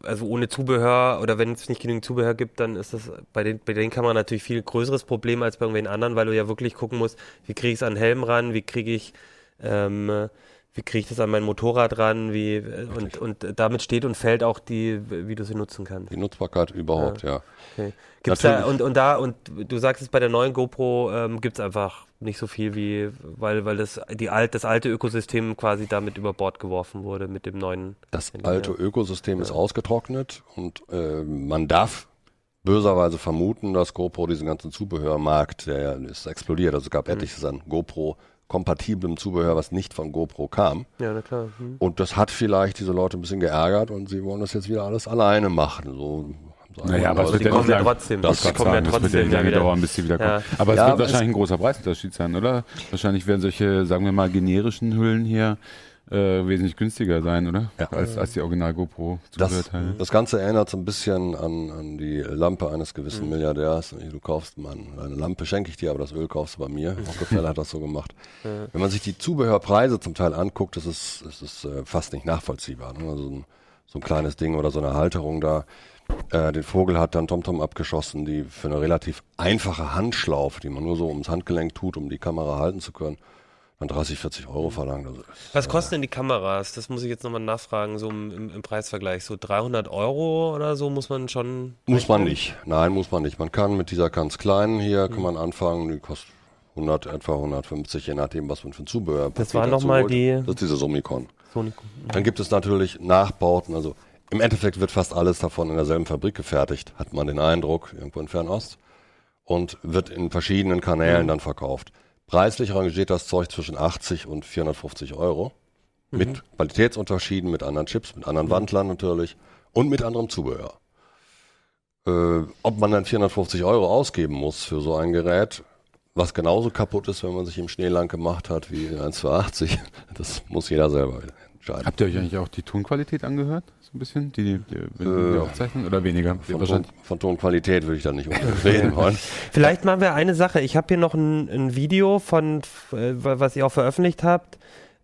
also ohne Zubehör oder wenn es nicht genügend Zubehör gibt, dann ist das bei den, bei den Kameras natürlich viel größeres Problem als bei irgendwelchen anderen, weil du ja wirklich gucken musst, wie kriege ich es an den Helm ran, wie kriege ich ähm, wie kriege ich das an mein Motorrad ran, wie äh, und, und damit steht und fällt auch die, wie du sie nutzen kannst. Die Nutzbarkeit überhaupt, ja. Okay. Gibt's da, und, und da, und du sagst es bei der neuen GoPro ähm, gibt es einfach nicht so viel wie, weil, weil das, die alt, das alte Ökosystem quasi damit über Bord geworfen wurde mit dem neuen. Das alte Ökosystem ja. ist ausgetrocknet und äh, man darf böserweise vermuten, dass GoPro diesen ganzen Zubehörmarkt, der ist explodiert. Also es gab mhm. etliches an GoPro kompatiblem Zubehör, was nicht von GoPro kam. Ja, na klar. Hm. Und das hat vielleicht diese Leute ein bisschen geärgert und sie wollen das jetzt wieder alles alleine machen. So naja, aber es wird ja kommen ja trotzdem. Das, das kommen ja trotzdem. Das wird ja dauern, bis sie wieder kommen. Aber es ja, wird wahrscheinlich ein großer Preisunterschied sein, oder? Wahrscheinlich werden solche, sagen wir mal, generischen Hüllen hier äh, wesentlich günstiger sein, oder? Ja. Als, als die Original GoPro das, das Ganze erinnert so ein bisschen an, an die Lampe eines gewissen mhm. Milliardärs. Du kaufst mal eine Lampe, schenke ich dir, aber das Öl kaufst du bei mir. Mhm. Rockefeller hat das so gemacht. Mhm. Wenn man sich die Zubehörpreise zum Teil anguckt, das ist, das ist äh, fast nicht nachvollziehbar. Ne? Also ein, so ein kleines Ding oder so eine Halterung da. Äh, den Vogel hat dann TomTom abgeschossen, die für eine relativ einfache Handschlaufe, die man nur so ums Handgelenk tut, um die Kamera halten zu können, man 30, 40 Euro verlangt. Also Was kosten denn die Kameras? Das muss ich jetzt nochmal nachfragen, so im, im, Preisvergleich. So 300 Euro oder so muss man schon. Muss man nicht. Nein, muss man nicht. Man kann mit dieser ganz kleinen hier, kann man anfangen, die kostet 100, etwa 150, je nachdem, was man für ein Zubehör. Das war nochmal die. Das ist diese Somicon. Sonicon. Dann gibt es natürlich Nachbauten, also im Endeffekt wird fast alles davon in derselben Fabrik gefertigt, hat man den Eindruck, irgendwo in Fernost, und wird in verschiedenen Kanälen mhm. dann verkauft. Preislich rangiert das Zeug zwischen 80 und 450 Euro. Mhm. Mit Qualitätsunterschieden, mit anderen Chips, mit anderen mhm. Wandlern natürlich und mit anderem Zubehör. Äh, ob man dann 450 Euro ausgeben muss für so ein Gerät, was genauso kaputt ist, wenn man sich im Schnee lang gemacht hat wie ein 280, (laughs) das muss jeder selber entscheiden. Habt ihr euch eigentlich auch die Tonqualität angehört? So ein bisschen? Die, die, die, die äh, Aufzeichnung oder weniger? Von, Ton, von Tonqualität würde ich da nicht reden (laughs) wollen. Vielleicht machen wir eine Sache. Ich habe hier noch ein, ein Video von, äh, was ihr auch veröffentlicht habt.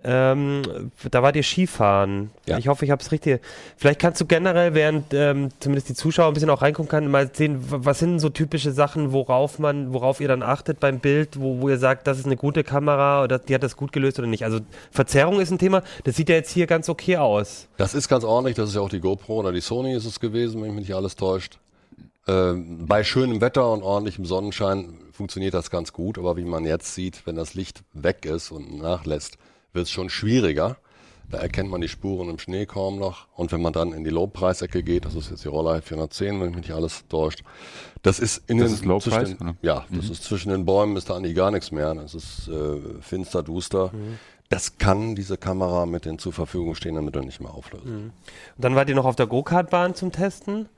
Ähm, da war dir Skifahren. Ja. Ich hoffe, ich habe es richtig. Vielleicht kannst du generell, während ähm, zumindest die Zuschauer ein bisschen auch reingucken können, mal sehen, was sind so typische Sachen, worauf man, worauf ihr dann achtet beim Bild, wo, wo ihr sagt, das ist eine gute Kamera oder die hat das gut gelöst oder nicht. Also Verzerrung ist ein Thema. Das sieht ja jetzt hier ganz okay aus. Das ist ganz ordentlich. Das ist ja auch die GoPro oder die Sony ist es gewesen, wenn mich nicht alles täuscht. Ähm, bei schönem Wetter und ordentlichem Sonnenschein funktioniert das ganz gut, aber wie man jetzt sieht, wenn das Licht weg ist und nachlässt, wird es schon schwieriger. Da erkennt man die Spuren im Schnee kaum noch. Und wenn man dann in die Low-Preis-Ecke geht, das ist jetzt die Roller 410, wenn mich nicht alles täuscht, das ist in das den ist Low Price, ja, das mhm. ist zwischen den Bäumen ist da eigentlich gar nichts mehr. Das ist äh, finster, duster. Mhm. Das kann diese Kamera mit den zur Verfügung stehenden Mitteln nicht mehr auflösen. Mhm. Und dann wart ihr noch auf der Go-Kart-Bahn zum Testen?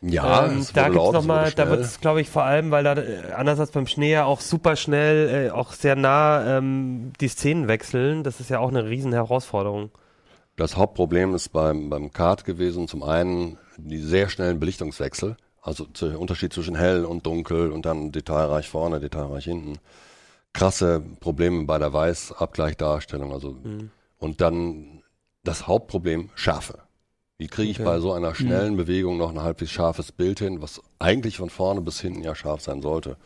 Ja, ähm, da gibt's noch mal, da wird es, glaube ich, vor allem, weil da äh, anders als beim Schnee ja auch super schnell, äh, auch sehr nah ähm, die Szenen wechseln. Das ist ja auch eine riesen Herausforderung. Das Hauptproblem ist beim, beim Kart gewesen, zum einen die sehr schnellen Belichtungswechsel, also der Unterschied zwischen hell und dunkel und dann detailreich vorne, detailreich hinten. Krasse Probleme bei der Weißabgleichdarstellung, also mhm. und dann das Hauptproblem Schärfe. Wie kriege ich okay. bei so einer schnellen mhm. Bewegung noch ein halbwegs scharfes Bild hin, was eigentlich von vorne bis hinten ja scharf sein sollte?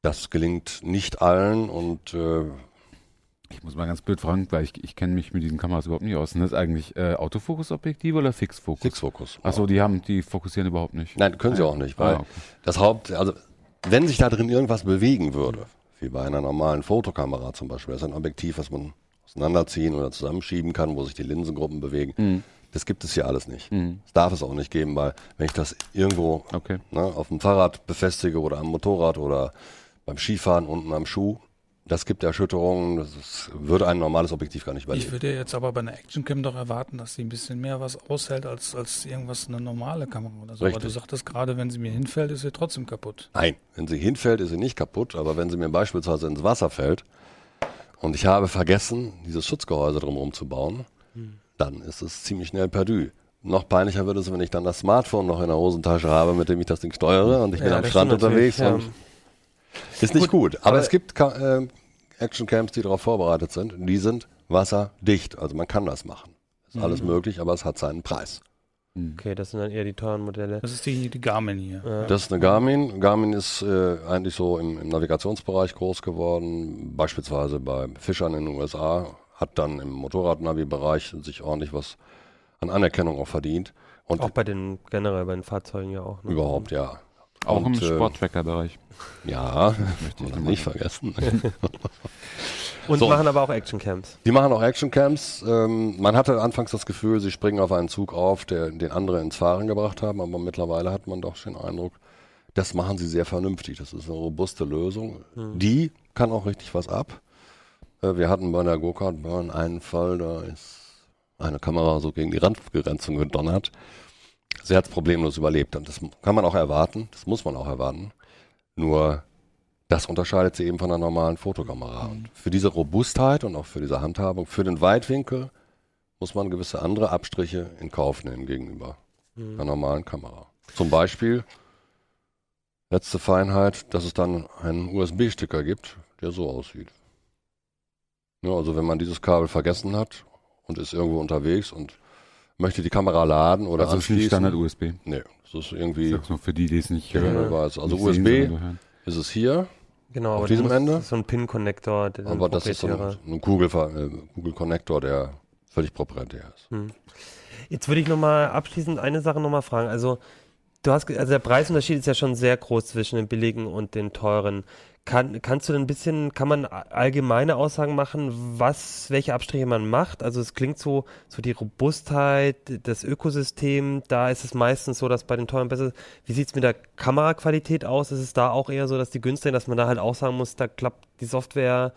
Das gelingt nicht allen und äh, ich muss mal ganz blöd fragen, weil ich, ich kenne mich mit diesen Kameras überhaupt nicht aus. Sind das eigentlich äh, Autofokusobjektive oder Fixfokus? Fixfokus. Achso, die haben, die fokussieren überhaupt nicht. Nein, können sie auch nicht, weil ah, okay. das Haupt, also wenn sich da drin irgendwas bewegen würde, wie bei einer normalen Fotokamera zum Beispiel, das ist ein Objektiv, was man auseinanderziehen oder zusammenschieben kann, wo sich die Linsengruppen bewegen. Mhm. Das gibt es hier alles nicht. Mhm. Das darf es auch nicht geben, weil wenn ich das irgendwo okay. ne, auf dem Fahrrad befestige oder am Motorrad oder beim Skifahren unten am Schuh, das gibt Erschütterungen, das ist, würde ein normales Objektiv gar nicht überleben. Ich würde jetzt aber bei einer Actioncam doch erwarten, dass sie ein bisschen mehr was aushält als, als irgendwas eine normale Kamera oder so. Richtig. Aber du sagtest gerade, wenn sie mir hinfällt, ist sie trotzdem kaputt. Nein, wenn sie hinfällt, ist sie nicht kaputt, aber wenn sie mir beispielsweise ins Wasser fällt und ich habe vergessen, dieses Schutzgehäuse drumherum zu bauen, dann ist es ziemlich schnell perdu. Noch peinlicher wird es, wenn ich dann das Smartphone noch in der Hosentasche habe, mit dem ich das Ding steuere und ich ja, bin am Strand unterwegs. Ja. ist nicht gut. gut. Aber, aber, es gibt äh, Actioncams, die darauf vorbereitet sind. Die sind wasserdicht. Also man kann das machen. Ist mhm. alles möglich, aber es hat seinen Preis. Hm. Okay, das sind dann eher die teuren Modelle. Das ist die, die Garmin hier. Ja. Das ist eine Garmin. Garmin ist äh, eigentlich so im, im Navigationsbereich groß geworden, beispielsweise bei Fischern in den USA, hat dann im Motorradnavi-Bereich sich ordentlich was an Anerkennung auch verdient. Und Auch bei den, generell bei den Fahrzeugen ja auch. Ne? überhaupt, ja. Auch Und, im äh, Sporttracker-Bereich. Ja, (laughs) Möchte ich nicht vergessen. (laughs) Und So. machen aber auch Actioncams. Die machen auch Actioncamps. Ähm, man hatte anfangs das Gefühl, sie springen auf einen Zug auf, der, den andere ins Fahren gebracht haben, aber mittlerweile hat man doch den Eindruck, das machen sie sehr vernünftig. Das ist eine robuste Lösung. Die kann auch richtig was ab. Äh, wir hatten bei der Go-Kart-Bahn einen Fall, da ist eine Kamera so gegen die Randbegrenzung gedonnert. Sie hat es problemlos überlebt. Und das kann man auch erwarten, das muss man auch erwarten. Nur das unterscheidet sie eben von einer normalen Fotokamera. Und für diese Robustheit und auch für diese Handhabung, für den Weitwinkel, muss man gewisse andere Abstriche in Kauf nehmen gegenüber einer normalen Kamera. Zum Beispiel, letzte Feinheit, dass es dann einen USB-Sticker gibt, der so aussieht. Ja, also wenn man dieses Kabel vergessen hat und ist irgendwo unterwegs und möchte die Kamera laden oder Also ist nicht anschließen. Standard-USB. Nee, das ist Ich irgendwie sag's nur für die, die es nicht ja, hören. weiß. Also nicht sehen, USB hören. ist es hier, Genau, Auf aber diesem Ende? Das ist so ein Pin-Connector, der aber das ist so ein, ein Google, äh, der völlig proprietär ist. Jetzt würde ich nochmal abschließend eine Sache nochmal fragen. Also, du hast, also der Preisunterschied ist ja schon sehr groß zwischen den billigen und den teuren. Kann, kannst du denn ein bisschen, kann man allgemeine Aussagen machen, was, welche Abstriche man macht? Also es klingt so, so die Robustheit, das Ökosystem, da ist es meistens so, dass bei den teuren besser ist. Wie sieht es mit der Kameraqualität aus? Ist es da auch eher so, dass die günstigen, dass man da halt auch sagen muss, da klappt die Software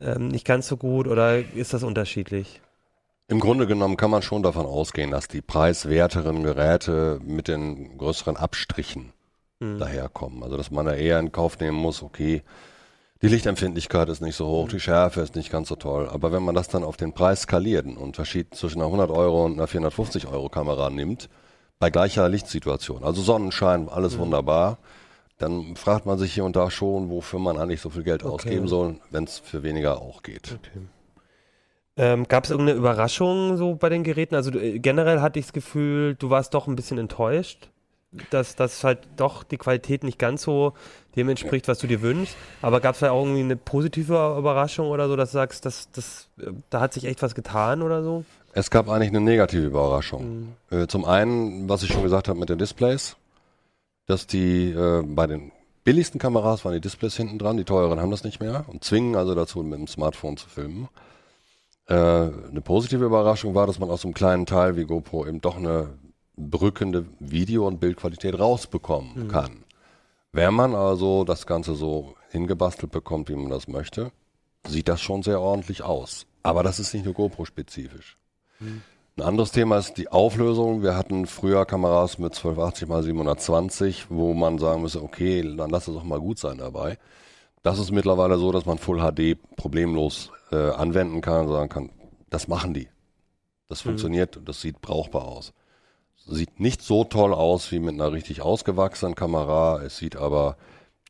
ähm, nicht ganz so gut oder ist das unterschiedlich? Im Grunde genommen kann man schon davon ausgehen, dass die preiswerteren Geräte mit den größeren Abstrichen Hm. daherkommen. Also dass man da eher in Kauf nehmen muss, okay, die Lichtempfindlichkeit ist nicht so hoch, die Schärfe ist nicht ganz so toll. Aber wenn man das dann auf den Preis skaliert, einen Unterschied zwischen einer 100 Euro und einer 450 Euro Kamera nimmt, bei gleicher Lichtsituation, also Sonnenschein, alles wunderbar, dann fragt man sich hier und da schon, wofür man eigentlich so viel Geld Okay. ausgeben soll, wenn es für weniger auch geht. Ähm, Gab es irgendeine Überraschung so bei den Geräten? Also du, äh, generell hatte ich das Gefühl, du warst doch ein bisschen enttäuscht, dass, dass halt doch die Qualität nicht ganz so dem entspricht, was du dir wünschst. Aber gab es da auch irgendwie eine positive Überraschung oder so, dass du sagst, dass, dass, äh, da hat sich echt was getan oder so? Es gab eigentlich eine negative Überraschung. Äh, zum einen, was ich schon gesagt habe mit den Displays, dass die äh, bei den billigsten Kameras waren die Displays hinten dran, die teuren haben das nicht mehr und zwingen also dazu, mit dem Smartphone zu filmen. Äh, eine positive Überraschung war, dass man aus so einem kleinen Teil wie GoPro eben doch eine berückende Video- und Bildqualität rausbekommen kann. Wenn man also das Ganze so hingebastelt bekommt, wie man das möchte, sieht das schon sehr ordentlich aus. Aber das ist nicht nur GoPro-spezifisch. Ein anderes Thema ist die Auflösung. Wir hatten früher Kameras mit 1280 x 720, wo man sagen müsste, okay, dann lass es doch mal gut sein dabei. Das ist mittlerweile so, dass man Full HD problemlos äh, anwenden kann und sagen kann, das machen die. Das funktioniert und das sieht brauchbar aus. Sieht nicht so toll aus wie mit einer richtig ausgewachsenen Kamera. Es sieht aber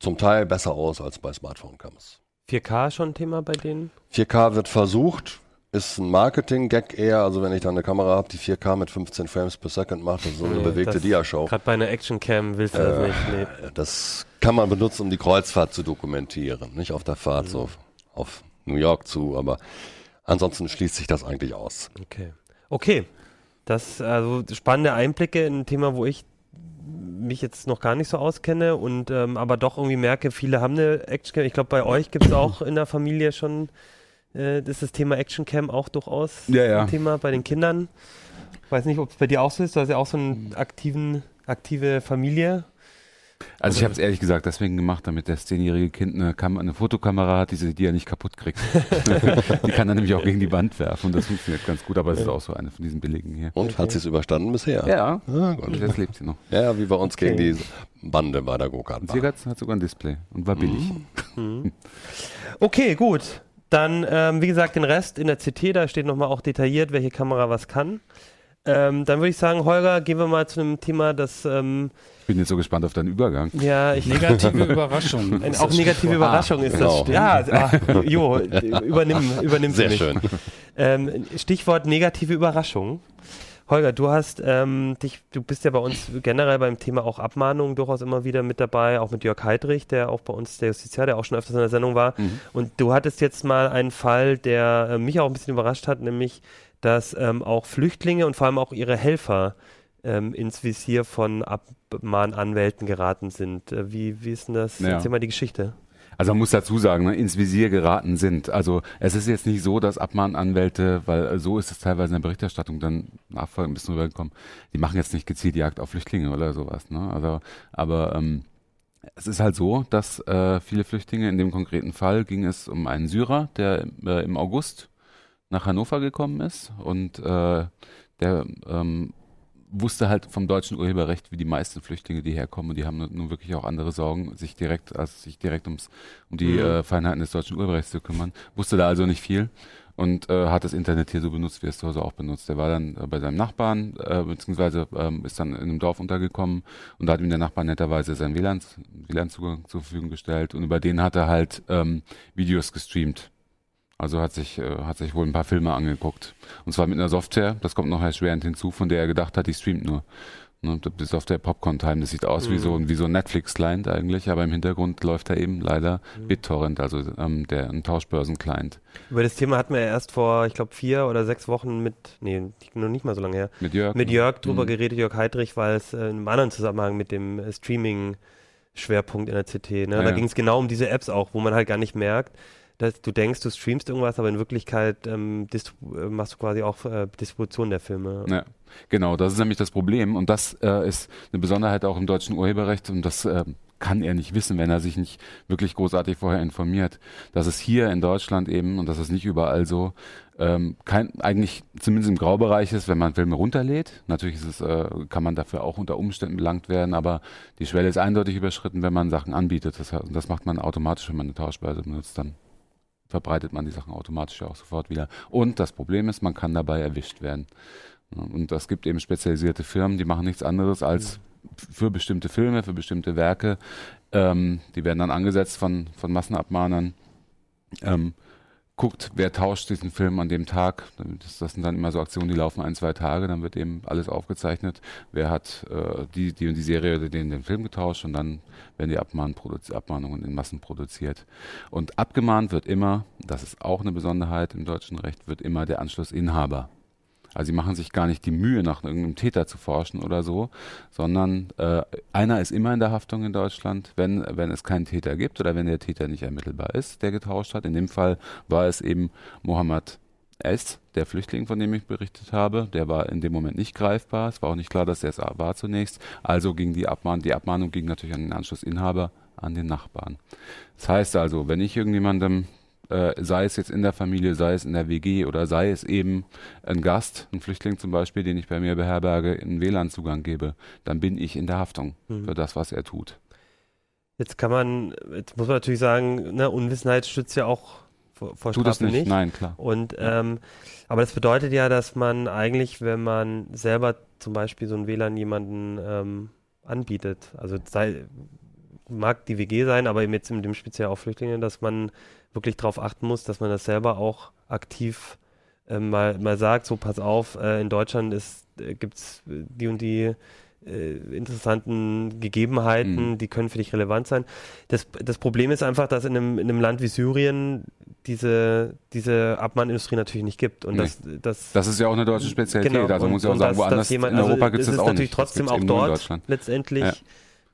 zum Teil besser aus als bei Smartphone-Kameras. 4K schon ein Thema bei denen? 4K wird versucht, ist ein Marketing-Gag eher. Also wenn ich dann eine Kamera habe, die 4K mit 15 Frames per Second macht, das ist so eine Nee, bewegte das- Dia-Show. Gerade bei einer Actioncam willst du das Äh, nicht. Nee. Das kann man benutzen, um die Kreuzfahrt zu dokumentieren. Nicht auf der Fahrt so auf New York zu, aber ansonsten schließt sich das eigentlich aus. Okay. Okay. Das also spannende Einblicke in ein Thema, wo ich mich jetzt noch gar nicht so auskenne und ähm, aber doch irgendwie merke, viele haben eine Actioncam. Ich glaube, bei euch gibt es auch in der Familie schon äh, ist das Thema Actioncam auch durchaus Ja, ja. ein Thema bei den Kindern. Weiß nicht, ob es bei dir auch so ist. Du hast ja auch so eine aktiven, aktive Familie. Also ich habe es ehrlich gesagt deswegen gemacht, damit das zehnjährige Kind eine, Kam eine Fotokamera hat, die, sie, die er nicht kaputt kriegt. (laughs) die kann er nämlich auch gegen die Wand werfen und das funktioniert ganz gut, aber es ist auch so eine von diesen billigen hier. Und hat sie es überstanden bisher? Ja, Ah, gut. und jetzt lebt sie noch. Ja, wie bei uns Okay. gegen die Bande bei der sie Go-Kart-Bahn. hat, sogar ein Display und war billig. Okay, gut. Dann, ähm, wie gesagt, den Rest in der CT, da steht nochmal auch detailliert, welche Kamera was kann. Ähm, dann würde ich sagen, Holger, gehen wir mal zu einem Thema, das, ähm, Ich bin jetzt so gespannt auf deinen Übergang. ja, ich, Negative (laughs) Überraschung. ein, auch negative. Überraschung ist genau. das. Ja, ah, Jo, (laughs) übernimm, übernimm für Sehr mich. schön. Ähm, Stichwort negative Überraschung. Holger, du hast ähm, dich, du bist ja bei uns generell beim Thema auch Abmahnungen durchaus immer wieder mit dabei, auch mit Jörg Heidrich, der auch bei uns der Justiziar, der auch schon öfters in der Sendung war. Mhm. Und du hattest jetzt mal einen Fall, der äh, mich auch ein bisschen überrascht hat, nämlich, dass ähm, auch Flüchtlinge und vor allem auch ihre Helfer ähm, ins Visier von Abmahnanwälten geraten sind. Äh, wie, wie ist denn das? Ja. Erzähl mal die Geschichte. Also man muss dazu sagen, ne, ins Visier geraten sind. Also es ist jetzt nicht so, dass Abmahnanwälte, weil so ist es teilweise in der Berichterstattung dann nachfolgend ein bisschen rübergekommen, die machen jetzt nicht gezielt Jagd auf Flüchtlinge oder sowas. Ne? Also, aber ähm, es ist halt so, dass äh, viele Flüchtlinge, in dem konkreten Fall ging es um einen Syrer, der äh, im August nach Hannover gekommen ist und äh, der ähm, wusste halt vom deutschen Urheberrecht, wie die meisten Flüchtlinge, die herkommen, und die haben nun wirklich auch andere Sorgen, sich direkt, also sich direkt ums, um die mhm. äh, Feinheiten des deutschen Urheberrechts zu kümmern. Wusste da also nicht viel und äh, hat das Internet hier so benutzt, wie er es zu Hause auch benutzt. Er war dann äh, bei seinem Nachbarn, äh, beziehungsweise ähm, ist dann in einem Dorf untergekommen und da hat ihm der Nachbar netterweise seinen WLAN-Zugang WLAN zur Verfügung gestellt und über den hat er halt ähm, Videos gestreamt also hat sich, äh, hat sich wohl ein paar Filme angeguckt. Und zwar mit einer Software, das kommt noch erschwerend hinzu, von der er gedacht hat, die streamt nur. Ne, die Software Popcorn Time, das sieht aus mhm. wie so, mhm. wie so ein Netflix-Client eigentlich, aber im Hintergrund läuft da eben leider mhm. BitTorrent, also ähm, der ein Tauschbörsen-Client. Über das Thema hatten wir ja erst vor, ich glaube, vier oder sechs Wochen mit, nee, noch nicht mal so lange her, mit Jörg, mit Jörg drüber mhm. geredet, Jörg Heidrich, weil es äh, in einem anderen Zusammenhang mit dem äh, Streaming Schwerpunkt in der CT, ne? Ja, da ja. ging es genau um diese Apps auch, wo man halt gar nicht merkt, dass du denkst, du streamst irgendwas, aber in Wirklichkeit ähm, äh, machst du quasi auch äh, Distribution der Filme. Ja, genau, das ist nämlich das Problem und das äh, ist eine Besonderheit auch im deutschen Urheberrecht und das äh, kann er nicht wissen, wenn er sich nicht wirklich großartig vorher informiert. Dass es hier in Deutschland eben, und das ist nicht überall so, ähm, kein, eigentlich zumindest im Graubereich ist, wenn man Filme runterlädt. Natürlich ist es, äh, kann man dafür auch unter Umständen belangt werden, aber die Schwelle ist eindeutig überschritten, wenn man Sachen anbietet. Das, das macht man automatisch, wenn man eine Tauschbörse benutzt dann verbreitet man die Sachen automatisch auch sofort wieder. Und das Problem ist, man kann dabei erwischt werden. Und es gibt eben spezialisierte Firmen, die machen nichts anderes als für bestimmte Filme, für bestimmte Werke, ähm, die werden dann angesetzt von, von Massenabmahnern, ähm, guckt, wer tauscht diesen Film an dem Tag. Das, das, sind dann immer so Aktionen, die laufen ein, zwei Tage, dann wird eben alles aufgezeichnet. Wer hat äh, die, die die Serie oder den, den Film getauscht und dann werden die Abmahn Abmahnungen in Massen produziert. Und abgemahnt wird immer, das ist auch eine Besonderheit im deutschen Recht, wird immer der Anschlussinhaber. Also sie machen sich gar nicht die Mühe, nach irgendeinem Täter zu forschen oder so, sondern äh, einer ist immer in der Haftung in Deutschland, wenn, wenn es keinen Täter gibt oder wenn der Täter nicht ermittelbar ist, der getauscht hat. In dem Fall war es eben Mohammed S., der Flüchtling, von dem ich berichtet habe, der war in dem Moment nicht greifbar. Es war auch nicht klar, dass er es war zunächst. Also ging die Abmahnung, die Abmahnung ging natürlich an den Anschlussinhaber, an den Nachbarn. Das heißt also, wenn ich irgendjemandem äh, sei es jetzt in der Familie, sei es in der WG oder sei es eben ein Gast, ein Flüchtling zum Beispiel, den ich bei mir beherberge, einen WLAN-Zugang gebe, dann bin ich in der Haftung mhm. für das, was er tut. Jetzt kann man, jetzt muss man natürlich sagen, ne, Unwissenheit stützt ja auch vor, vor Tut Strafe nicht. nicht. Nein, klar. Und ähm, aber das bedeutet ja, dass man eigentlich, wenn man selber zum Beispiel so ein WLAN jemanden ähm, anbietet, also sei, mag die WG sein, aber eben jetzt in dem speziell auch Flüchtlinge, dass man wirklich darauf achten muss, dass man das selber auch aktiv äh, mal, mal sagt, so pass auf, äh, in Deutschland äh, gibt es die und die äh, interessanten Gegebenheiten, mhm. die können für dich relevant sein. Das, das Problem ist einfach, dass in einem, in einem Land wie Syrien diese, diese Abmahnindustrie natürlich nicht gibt. Und nee. das, das, das ist ja auch eine deutsche Spezialität. Genau. Also und, muss ich auch sagen, woanders jemand, in Europa also gibt es das auch nicht. Natürlich trotzdem auch dort letztendlich ja.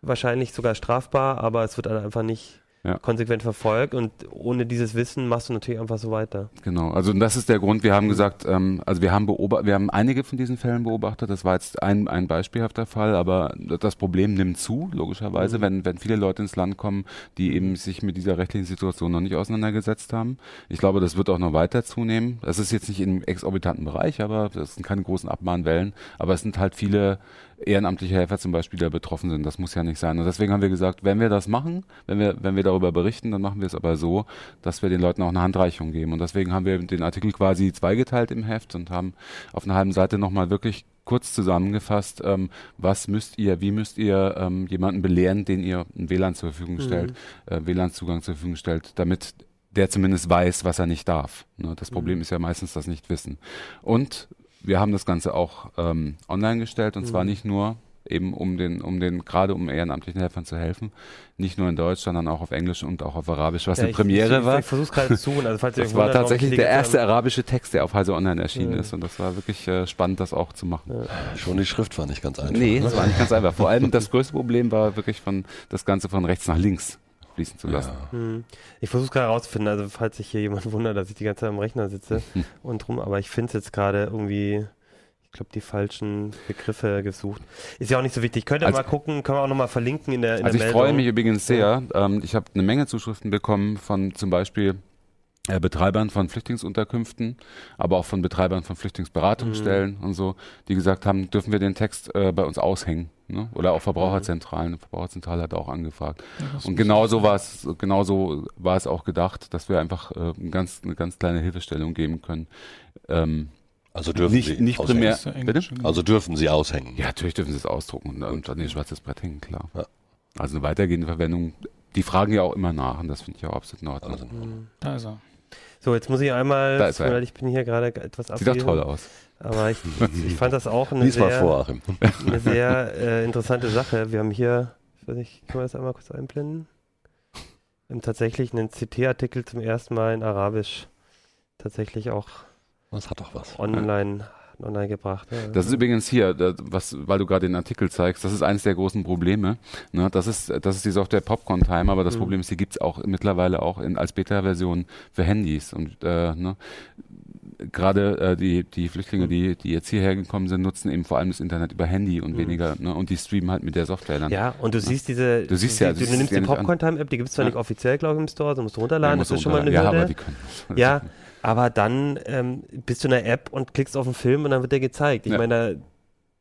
wahrscheinlich sogar strafbar, aber es wird einfach nicht ja. konsequent verfolgt und ohne dieses Wissen machst du natürlich einfach so weiter. Genau, also das ist der Grund, wir haben gesagt, ähm, also wir haben beobachtet, wir haben einige von diesen Fällen beobachtet, das war jetzt ein, ein beispielhafter Fall, aber das Problem nimmt zu, logischerweise, mhm. wenn, wenn viele Leute ins Land kommen, die eben sich mit dieser rechtlichen Situation noch nicht auseinandergesetzt haben. Ich glaube, das wird auch noch weiter zunehmen. Das ist jetzt nicht im exorbitanten Bereich, aber das sind keine großen Abmahnwellen, aber es sind halt viele ehrenamtliche Helfer zum Beispiel, die da betroffen sind. Das muss ja nicht sein. Und deswegen haben wir gesagt, wenn wir das machen, wenn wir, wenn wir darüber berichten, dann machen wir es aber so, dass wir den Leuten auch eine Handreichung geben. Und deswegen haben wir den Artikel quasi zweigeteilt im Heft und haben auf einer halben Seite nochmal wirklich kurz zusammengefasst, ähm, was müsst ihr, wie müsst ihr ähm, jemanden belehren, den ihr ein WLAN zur Verfügung mhm. stellt, äh, WLAN-Zugang zur Verfügung stellt, damit der zumindest weiß, was er nicht darf. Ne? Das Problem mhm. ist ja meistens das Nicht-Wissen. Und wir haben das Ganze auch ähm, online gestellt und Mhm. zwar nicht nur eben um den, um den, gerade um ehrenamtlichen Helfern zu helfen, nicht nur in Deutsch, sondern auch auf Englisch und auch auf Arabisch, was Ja, eine ich- Premiere ich, war. Ich, ich versuche gerade zu suchen. Also falls ihr Das war tatsächlich ich der erste arabische Text, der auf Heise Online erschienen Ja. ist und das war wirklich äh, spannend, das auch zu machen. Schon die Schrift war nicht ganz einfach. Nee, ne? das war nicht ganz einfach. Vor allem das größte Problem war wirklich von das Ganze von rechts nach links fließen zu lassen. Ja. Hm. Ich versuche gerade herauszufinden, also falls sich hier jemand wundert, dass ich die ganze Zeit am Rechner sitze (laughs) und drum, aber ich finde es jetzt gerade irgendwie, ich glaube, die falschen Begriffe gesucht. Ist ja auch nicht so wichtig. Könnt ihr Also- mal gucken, können wir auch nochmal verlinken in der, in Also der ich Meldung. freue mich übrigens sehr. Ähm, ich habe eine Menge Zuschriften bekommen von zum Beispiel äh, Betreibern von Flüchtlingsunterkünften, aber auch von Betreibern von Flüchtlingsberatungsstellen und so, die gesagt haben, dürfen wir den Text äh, bei uns aushängen? Ne? Oder auch Verbraucherzentralen. Die Verbraucherzentrale hat auch angefragt. Und genauso war es, genauso war es auch gedacht, dass wir einfach äh, ganz, eine ganz kleine Hilfestellung geben können. Ähm, Also dürfen nicht, sie nicht aushängen. primär. Also dürfen sie aushängen. Ja, natürlich dürfen sie es ausdrucken und, und an den schwarzes Brett hängen, klar. Ja. Also eine weitergehende Verwendung, die fragen ja auch immer nach und das finde ich auch absolut in Ordnung. Also. Da ist er. So, jetzt muss ich einmal, Da ist er. weil ich bin hier gerade etwas Sieht doch abwesend, toll aus. Aber ich, ich fand das auch eine (laughs) lies sehr, vor, Achim. eine sehr äh, interessante Sache. Wir haben hier, ich weiß nicht, können wir das einmal kurz einblenden? Wir haben tatsächlich einen CT-Artikel zum ersten Mal in Arabisch tatsächlich auch Das hat doch was. online, online gebracht. Ja. Das ist übrigens hier, das, was, weil du gerade den Artikel zeigst, das ist eines der großen Probleme. Ne? Das, ist, das ist die Software Popcorn Time, aber das Mhm. Problem ist, die gibt's auch mittlerweile auch in, als Beta-Version für Handys. Und äh, ne? gerade äh, die, die Flüchtlinge, die, die jetzt hierher gekommen sind, nutzen eben vor allem das Internet über Handy und Mhm. weniger, ne? und die streamen halt mit der Software dann. ja, und du siehst diese, Du siehst ja, du, du nimmst ja die nicht an. Popcorn-Time-App, die gibt es zwar Ja. nicht offiziell, glaube ich, im Store, du musst du Ja, runterladen, muss das ist schon mal eine runterladen. Hürde. Ja, aber die können. (laughs) das. Ja, aber dann ähm, bist du in der App und klickst auf den Film und dann wird der gezeigt. Ich Ja. meine, da-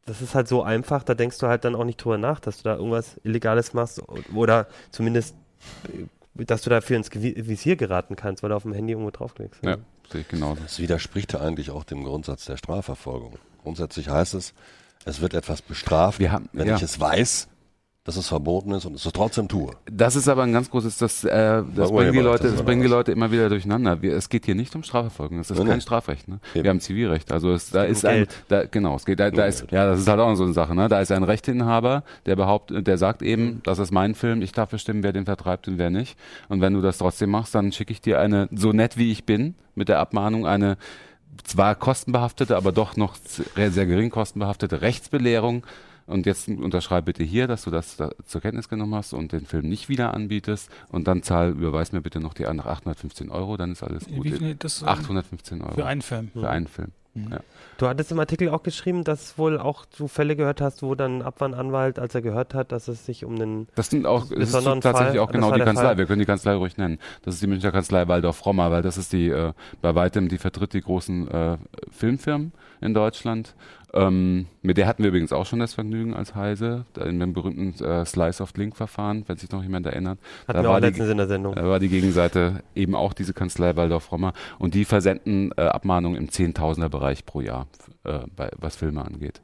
das ist halt so einfach, da denkst du halt dann auch nicht drüber nach, dass du da irgendwas Illegales machst oder zumindest, äh, dass du dafür ins Visier geraten kannst, weil du auf dem Handy irgendwo draufklickst. Ja, sehe ich genauso. Das widerspricht ja eigentlich auch dem Grundsatz der Strafverfolgung. Grundsätzlich heißt es, es wird etwas bestraft, Wir haben, wenn ja. ich es weiß, dass es verboten ist und es trotzdem tue. Das ist aber ein ganz großes, das, äh, das bringen die? Leute, Das das bringen die. Leute immer wieder durcheinander. Wir, es geht hier nicht um Strafverfolgung, es ist Nee, kein nee. Strafrecht. Ne? Eben. Wir haben Zivilrecht. Also es, da um ist ein, Geld. da, genau, es geht, da, da ist, Geld. ja, das ist halt auch so eine Sache. Ne? Da ist ein Rechteinhaber, der behauptet, der sagt Mhm. eben, das ist mein Film, ich darf bestimmen, wer den vertreibt und wer nicht. Und wenn du das trotzdem machst, dann schicke ich dir eine, so nett wie ich bin, mit der Abmahnung eine zwar kostenbehaftete, aber doch noch sehr, sehr gering kostenbehaftete Rechtsbelehrung. Und jetzt unterschreib bitte hier, dass du das da zur Kenntnis genommen hast und den Film nicht wieder anbietest. Und dann zahl, überweis mir bitte noch die anderen 815 Euro, dann ist alles gut. Wie viel das ähm, 815 Euro für einen Film? für einen Film. Mhm. Ja. Du hattest im Artikel auch geschrieben, dass wohl auch du Fälle gehört hast, wo dann ein Abmahnanwalt, als er gehört hat, dass es sich um einen Das sind auch, das ist tatsächlich Fall, auch genau die Kanzlei. Fall. Wir können die Kanzlei ruhig nennen. Das ist die Münchner Kanzlei Waldorf-Rommer, weil das ist die, äh, bei weitem, die vertritt die großen äh, Filmfirmen in Deutschland. Ähm, mit der hatten wir übrigens auch schon das Vergnügen als Heise, in dem berühmten äh, Slice-of-Link-Verfahren, wenn sich noch jemand erinnert. hatten Da wir auch war die- letztens in der Sendung. Da war die Gegenseite eben auch diese Kanzlei Waldorf-Rommer und die versenden äh, Abmahnungen im Zehntausender-Bereich pro Jahr, äh, bei, was Filme angeht.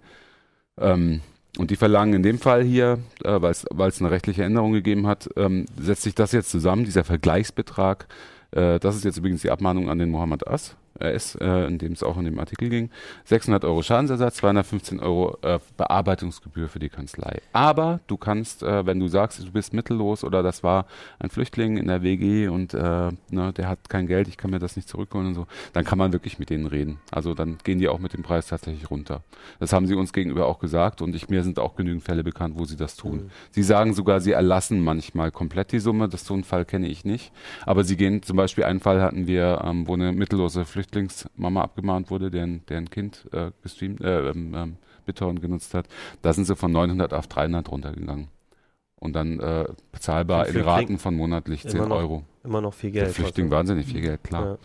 Ähm, und die verlangen in dem Fall hier, äh, weil es eine rechtliche Änderung gegeben hat, ähm, setzt sich das jetzt zusammen, dieser Vergleichsbetrag. Äh, das ist jetzt übrigens die Abmahnung an den Mohammed As, äh, S, äh, in dem es auch in dem Artikel ging. 600 Euro Schadensersatz, 215 Euro äh, Bearbeitungsgebühr für die Kanzlei. Aber du kannst, äh, wenn du sagst, du bist mittellos oder das war ein Flüchtling in der WG und äh, ne, der hat kein Geld, ich kann mir das nicht zurückholen und so, dann kann man wirklich mit denen reden. Also dann gehen die auch mit dem Preis tatsächlich runter. Das haben sie uns gegenüber auch gesagt und ich, mir sind auch genügend Fälle bekannt, wo sie das tun. Mhm. Sie sagen sogar, sie erlassen manchmal komplett die Summe. Das so einen Fall kenne ich nicht. Aber sie gehen, zum Beispiel einen Fall hatten wir, ähm, wo eine mittellose Flüchtlingsmama abgemahnt wurde, deren, deren Kind äh, gestreamt, äh, ähm, ähm, BitTorrent genutzt hat. Da sind sie von 900 auf 300 runtergegangen. Und dann äh, bezahlbar in Raten von monatlich 10 immer noch Euro. Immer noch viel Der Geld. Flüchtling trotzdem. wahnsinnig viel Geld, klar. Ja.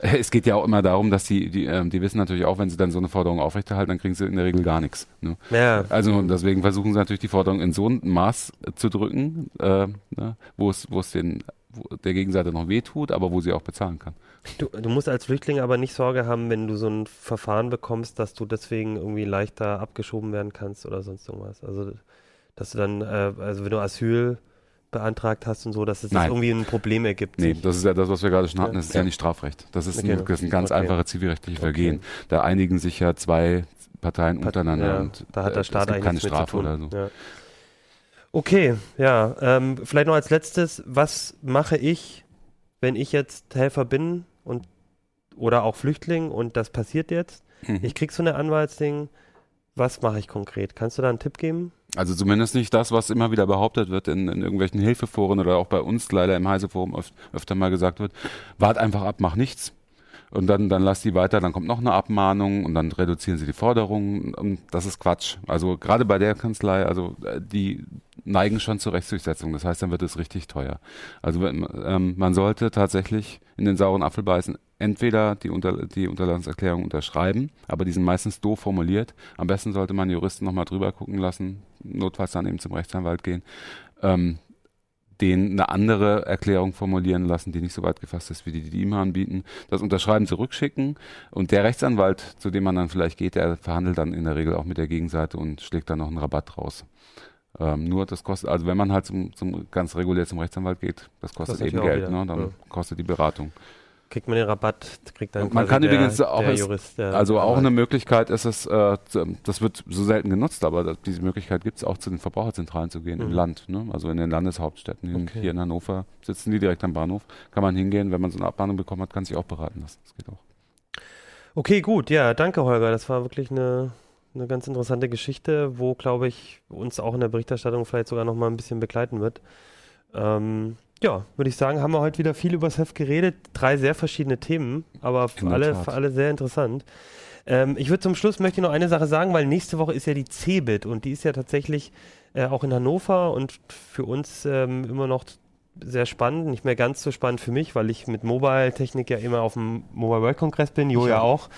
Es geht ja auch immer darum, dass die, die, ähm, die wissen natürlich auch, wenn sie dann so eine Forderung aufrechterhalten, dann kriegen sie in der Regel gar nichts. Ne? Ja, Also deswegen versuchen sie natürlich die Forderung in so ein Maß zu drücken, äh, ne, wo es, wo es den, der Gegenseite noch wehtut, aber wo sie auch bezahlen kann. du, du musst als Flüchtling aber nicht Sorge haben, wenn du so ein Verfahren bekommst, dass du deswegen irgendwie leichter abgeschoben werden kannst oder sonst irgendwas. Also, dass du dann, äh, also wenn du Asyl beantragt hast und so, dass es Nein. irgendwie ein Problem ergibt. Nee, das ist ja das, was wir gerade schon hatten. Ja. Das ist ja, nicht Strafrecht. Das ist, Okay. ein, das ist ein ganz Okay. einfache zivilrechtliche Okay. Vergehen. Da einigen sich ja zwei Parteien untereinander ja, und da hat äh, der es Staat gibt eigentlich keine Strafe oder so. Ja. Okay, ja. Ähm, vielleicht noch als letztes, was mache ich, wenn ich jetzt Helfer bin und oder auch Flüchtling und das passiert jetzt? Mhm. Ich krieg so eine Anwaltsding. Was mache ich konkret? Kannst du da einen Tipp geben? Also zumindest nicht das, was immer wieder behauptet wird in, in irgendwelchen Hilfeforen oder auch bei uns leider im Heise-Forum öf öfter mal gesagt wird, wart einfach ab, mach nichts. Und dann, dann lass die weiter, dann kommt noch eine Abmahnung und dann reduzieren sie die Forderungen. Und das ist Quatsch. Also gerade bei der Kanzlei, also äh, die neigen schon zur Rechtsdurchsetzung. Das heißt, dann wird es richtig teuer. Also wenn, ähm, man sollte tatsächlich in den sauren Apfel beißen, entweder die, Unter die Unterlassungserklärung unterschreiben, aber die sind meistens doof formuliert. Am besten sollte man Juristen nochmal drüber gucken lassen, notfalls dann eben zum Rechtsanwalt gehen. Ähm, den eine andere Erklärung formulieren lassen, die nicht so weit gefasst ist, wie die, die die ihm anbieten, das Unterschreiben zurückschicken und der Rechtsanwalt, zu dem man dann vielleicht geht, der verhandelt dann in der Regel auch mit der Gegenseite und schlägt dann noch einen Rabatt raus. Ähm, nur das kostet, also wenn man halt zum, zum ganz regulär zum Rechtsanwalt geht, das kostet Kostet eben Geld, ne? dann ja. kostet die Beratung. Kriegt man den Rabatt? Kriegt dann man kann der, übrigens auch als- Jurist. Also auch eine Möglichkeit ist es, äh, das wird so selten genutzt, aber das, diese Möglichkeit gibt es auch zu den Verbraucherzentralen zu gehen im Mhm. Land, ne? also in den Landeshauptstädten. Hier, Okay. hier in Hannover sitzen die direkt am Bahnhof, kann man hingehen, wenn man so eine Abmahnung bekommen hat, kann sich auch beraten lassen. Das geht auch. Okay, gut. Ja, danke, Holger. Das war wirklich eine, eine ganz interessante Geschichte, wo, glaube ich, uns auch in der Berichterstattung vielleicht sogar noch mal ein bisschen begleiten wird. Ähm, ja, würde ich sagen, haben wir heute wieder viel über das Heft geredet. Drei sehr verschiedene Themen, aber für alle, für alle sehr interessant. Ähm, ich würde zum Schluss möchte noch eine Sache sagen, weil nächste Woche ist ja die CeBIT und die ist ja tatsächlich äh, auch in Hannover und für uns ähm, immer noch sehr spannend, nicht mehr ganz so spannend für mich, weil ich mit Mobile-Technik ja immer auf dem Mobile World Congress bin, Jo ja auch.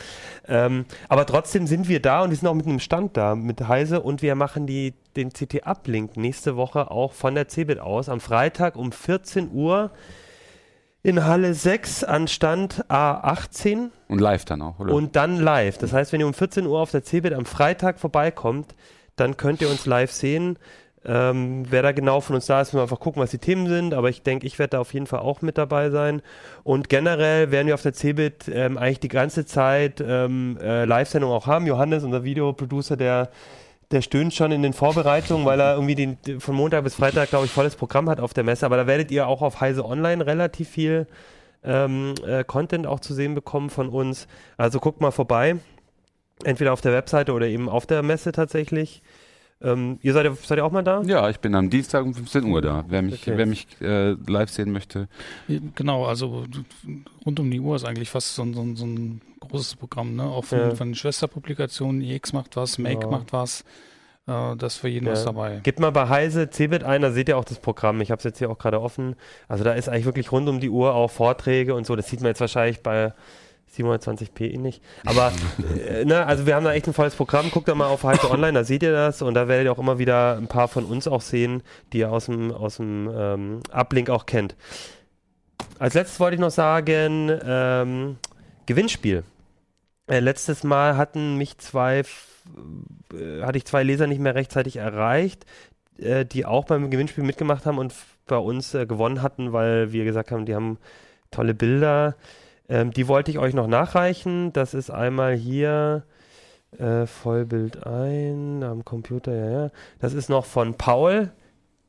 Ähm, aber trotzdem sind wir da und wir sind auch mit einem Stand da mit Heise und wir machen die, den CT-Uplink nächste Woche auch von der CeBIT aus am Freitag um 14 Uhr in Halle 6 an Stand A18 Und live dann auch, oder? und dann live. Das heißt, wenn ihr um 14 Uhr auf der CeBIT am Freitag vorbeikommt, dann könnt ihr uns live sehen. Ähm, wer da genau von uns da ist, müssen wir einfach gucken, was die Themen sind. Aber ich denke, ich werde da auf jeden Fall auch mit dabei sein. Und generell werden wir auf der CeBIT ähm, eigentlich die ganze Zeit ähm, äh, Live-Sendungen auch haben. Johannes, unser Videoproducer, der der stöhnt schon in den Vorbereitungen, weil er irgendwie den- von Montag bis Freitag, glaube ich, volles Programm hat auf der Messe. Aber da werdet ihr auch auf Heise Online relativ viel ähm, äh, Content auch zu sehen bekommen von uns. Also guckt mal vorbei. Entweder auf der Webseite oder eben auf der Messe tatsächlich. Ähm, ihr seid, ja- seid ihr auch mal da? ja, ich bin am Dienstag um 15 Uhr da. Wer mich, Okay. wer mich äh, live sehen möchte, Genau, also rund um die Uhr ist eigentlich fast so ein, so so ein großes Programm, ne? Auch von, Ja. von den Schwesterpublikationen, EX macht was, Make Genau. macht was. Äh, das ist für jeden Ja. was dabei. Gebt mal bei Heise Cebit ein, da seht ihr auch das Programm. Ich habe es jetzt hier auch gerade offen. Also da ist eigentlich wirklich rund um die Uhr auch Vorträge und so. Das sieht man jetzt wahrscheinlich bei 720p eh nicht. Aber äh, ne, also wir haben da echt ein volles Programm. Guckt da mal auf Heise Online, da seht ihr das und da werdet ihr auch immer wieder ein paar von uns auch sehen, die ihr aus dem, aus dem ähm, Uplink auch kennt. Als letztes wollte ich noch sagen, ähm, Gewinnspiel. Äh, letztes Mal hatten mich zwei, äh, hatte ich zwei Leser nicht mehr rechtzeitig erreicht, äh, die auch beim Gewinnspiel mitgemacht haben und bei uns äh, gewonnen hatten, weil wir gesagt haben, die haben tolle Bilder. Ähm, die wollte ich euch noch nachreichen. Das ist einmal hier äh, Vollbild ein am Computer, ja, ja. Das ist noch von Paul.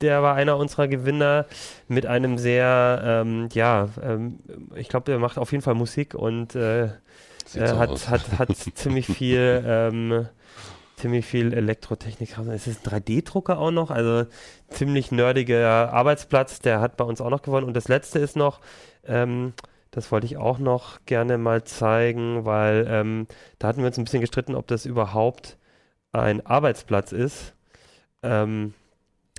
Der war einer unserer Gewinner mit einem sehr, ähm, ja, ähm, ich glaube, der macht auf jeden Fall Musik und äh, äh, so hat, hat, hat (laughs) ziemlich viel, ähm, ziemlich viel Elektrotechnik. Es ist ein 3D-Drucker auch noch, also ziemlich nerdiger Arbeitsplatz. Der hat bei uns auch noch gewonnen. Und das letzte ist noch, ähm, das wollte ich auch noch gerne mal zeigen, weil ähm, da hatten wir uns ein bisschen gestritten, ob das überhaupt ein Arbeitsplatz ist. Ähm,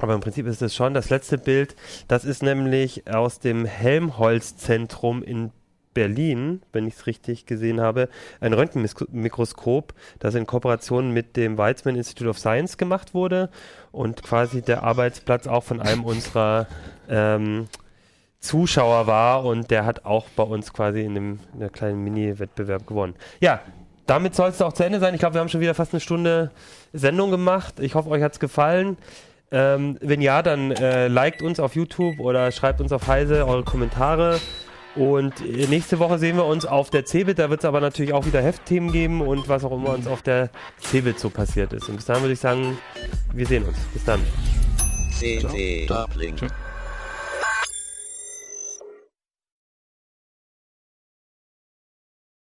aber im Prinzip ist es schon das letzte Bild. Das ist nämlich aus dem Helmholtz-Zentrum in Berlin, wenn ich es richtig gesehen habe, ein Röntgenmikroskop, das in Kooperation mit dem Weizmann Institute of Science gemacht wurde und quasi der Arbeitsplatz auch von einem unserer ähm, Zuschauer war und der hat auch bei uns quasi in einem in einer kleinen Mini-Wettbewerb gewonnen. Ja, damit soll es auch zu Ende sein. Ich glaube, wir haben schon wieder fast eine Stunde Sendung gemacht. Ich hoffe, euch hat es gefallen. Ähm, wenn ja, dann äh, liked uns auf YouTube oder schreibt uns auf Heise eure Kommentare. Und äh, nächste Woche sehen wir uns auf der CeBIT. Da wird es aber natürlich auch wieder Heftthemen geben und was auch immer uns auf der CeBIT so passiert ist. Und bis dahin würde ich sagen, wir sehen uns. Bis dann. CT Doppling.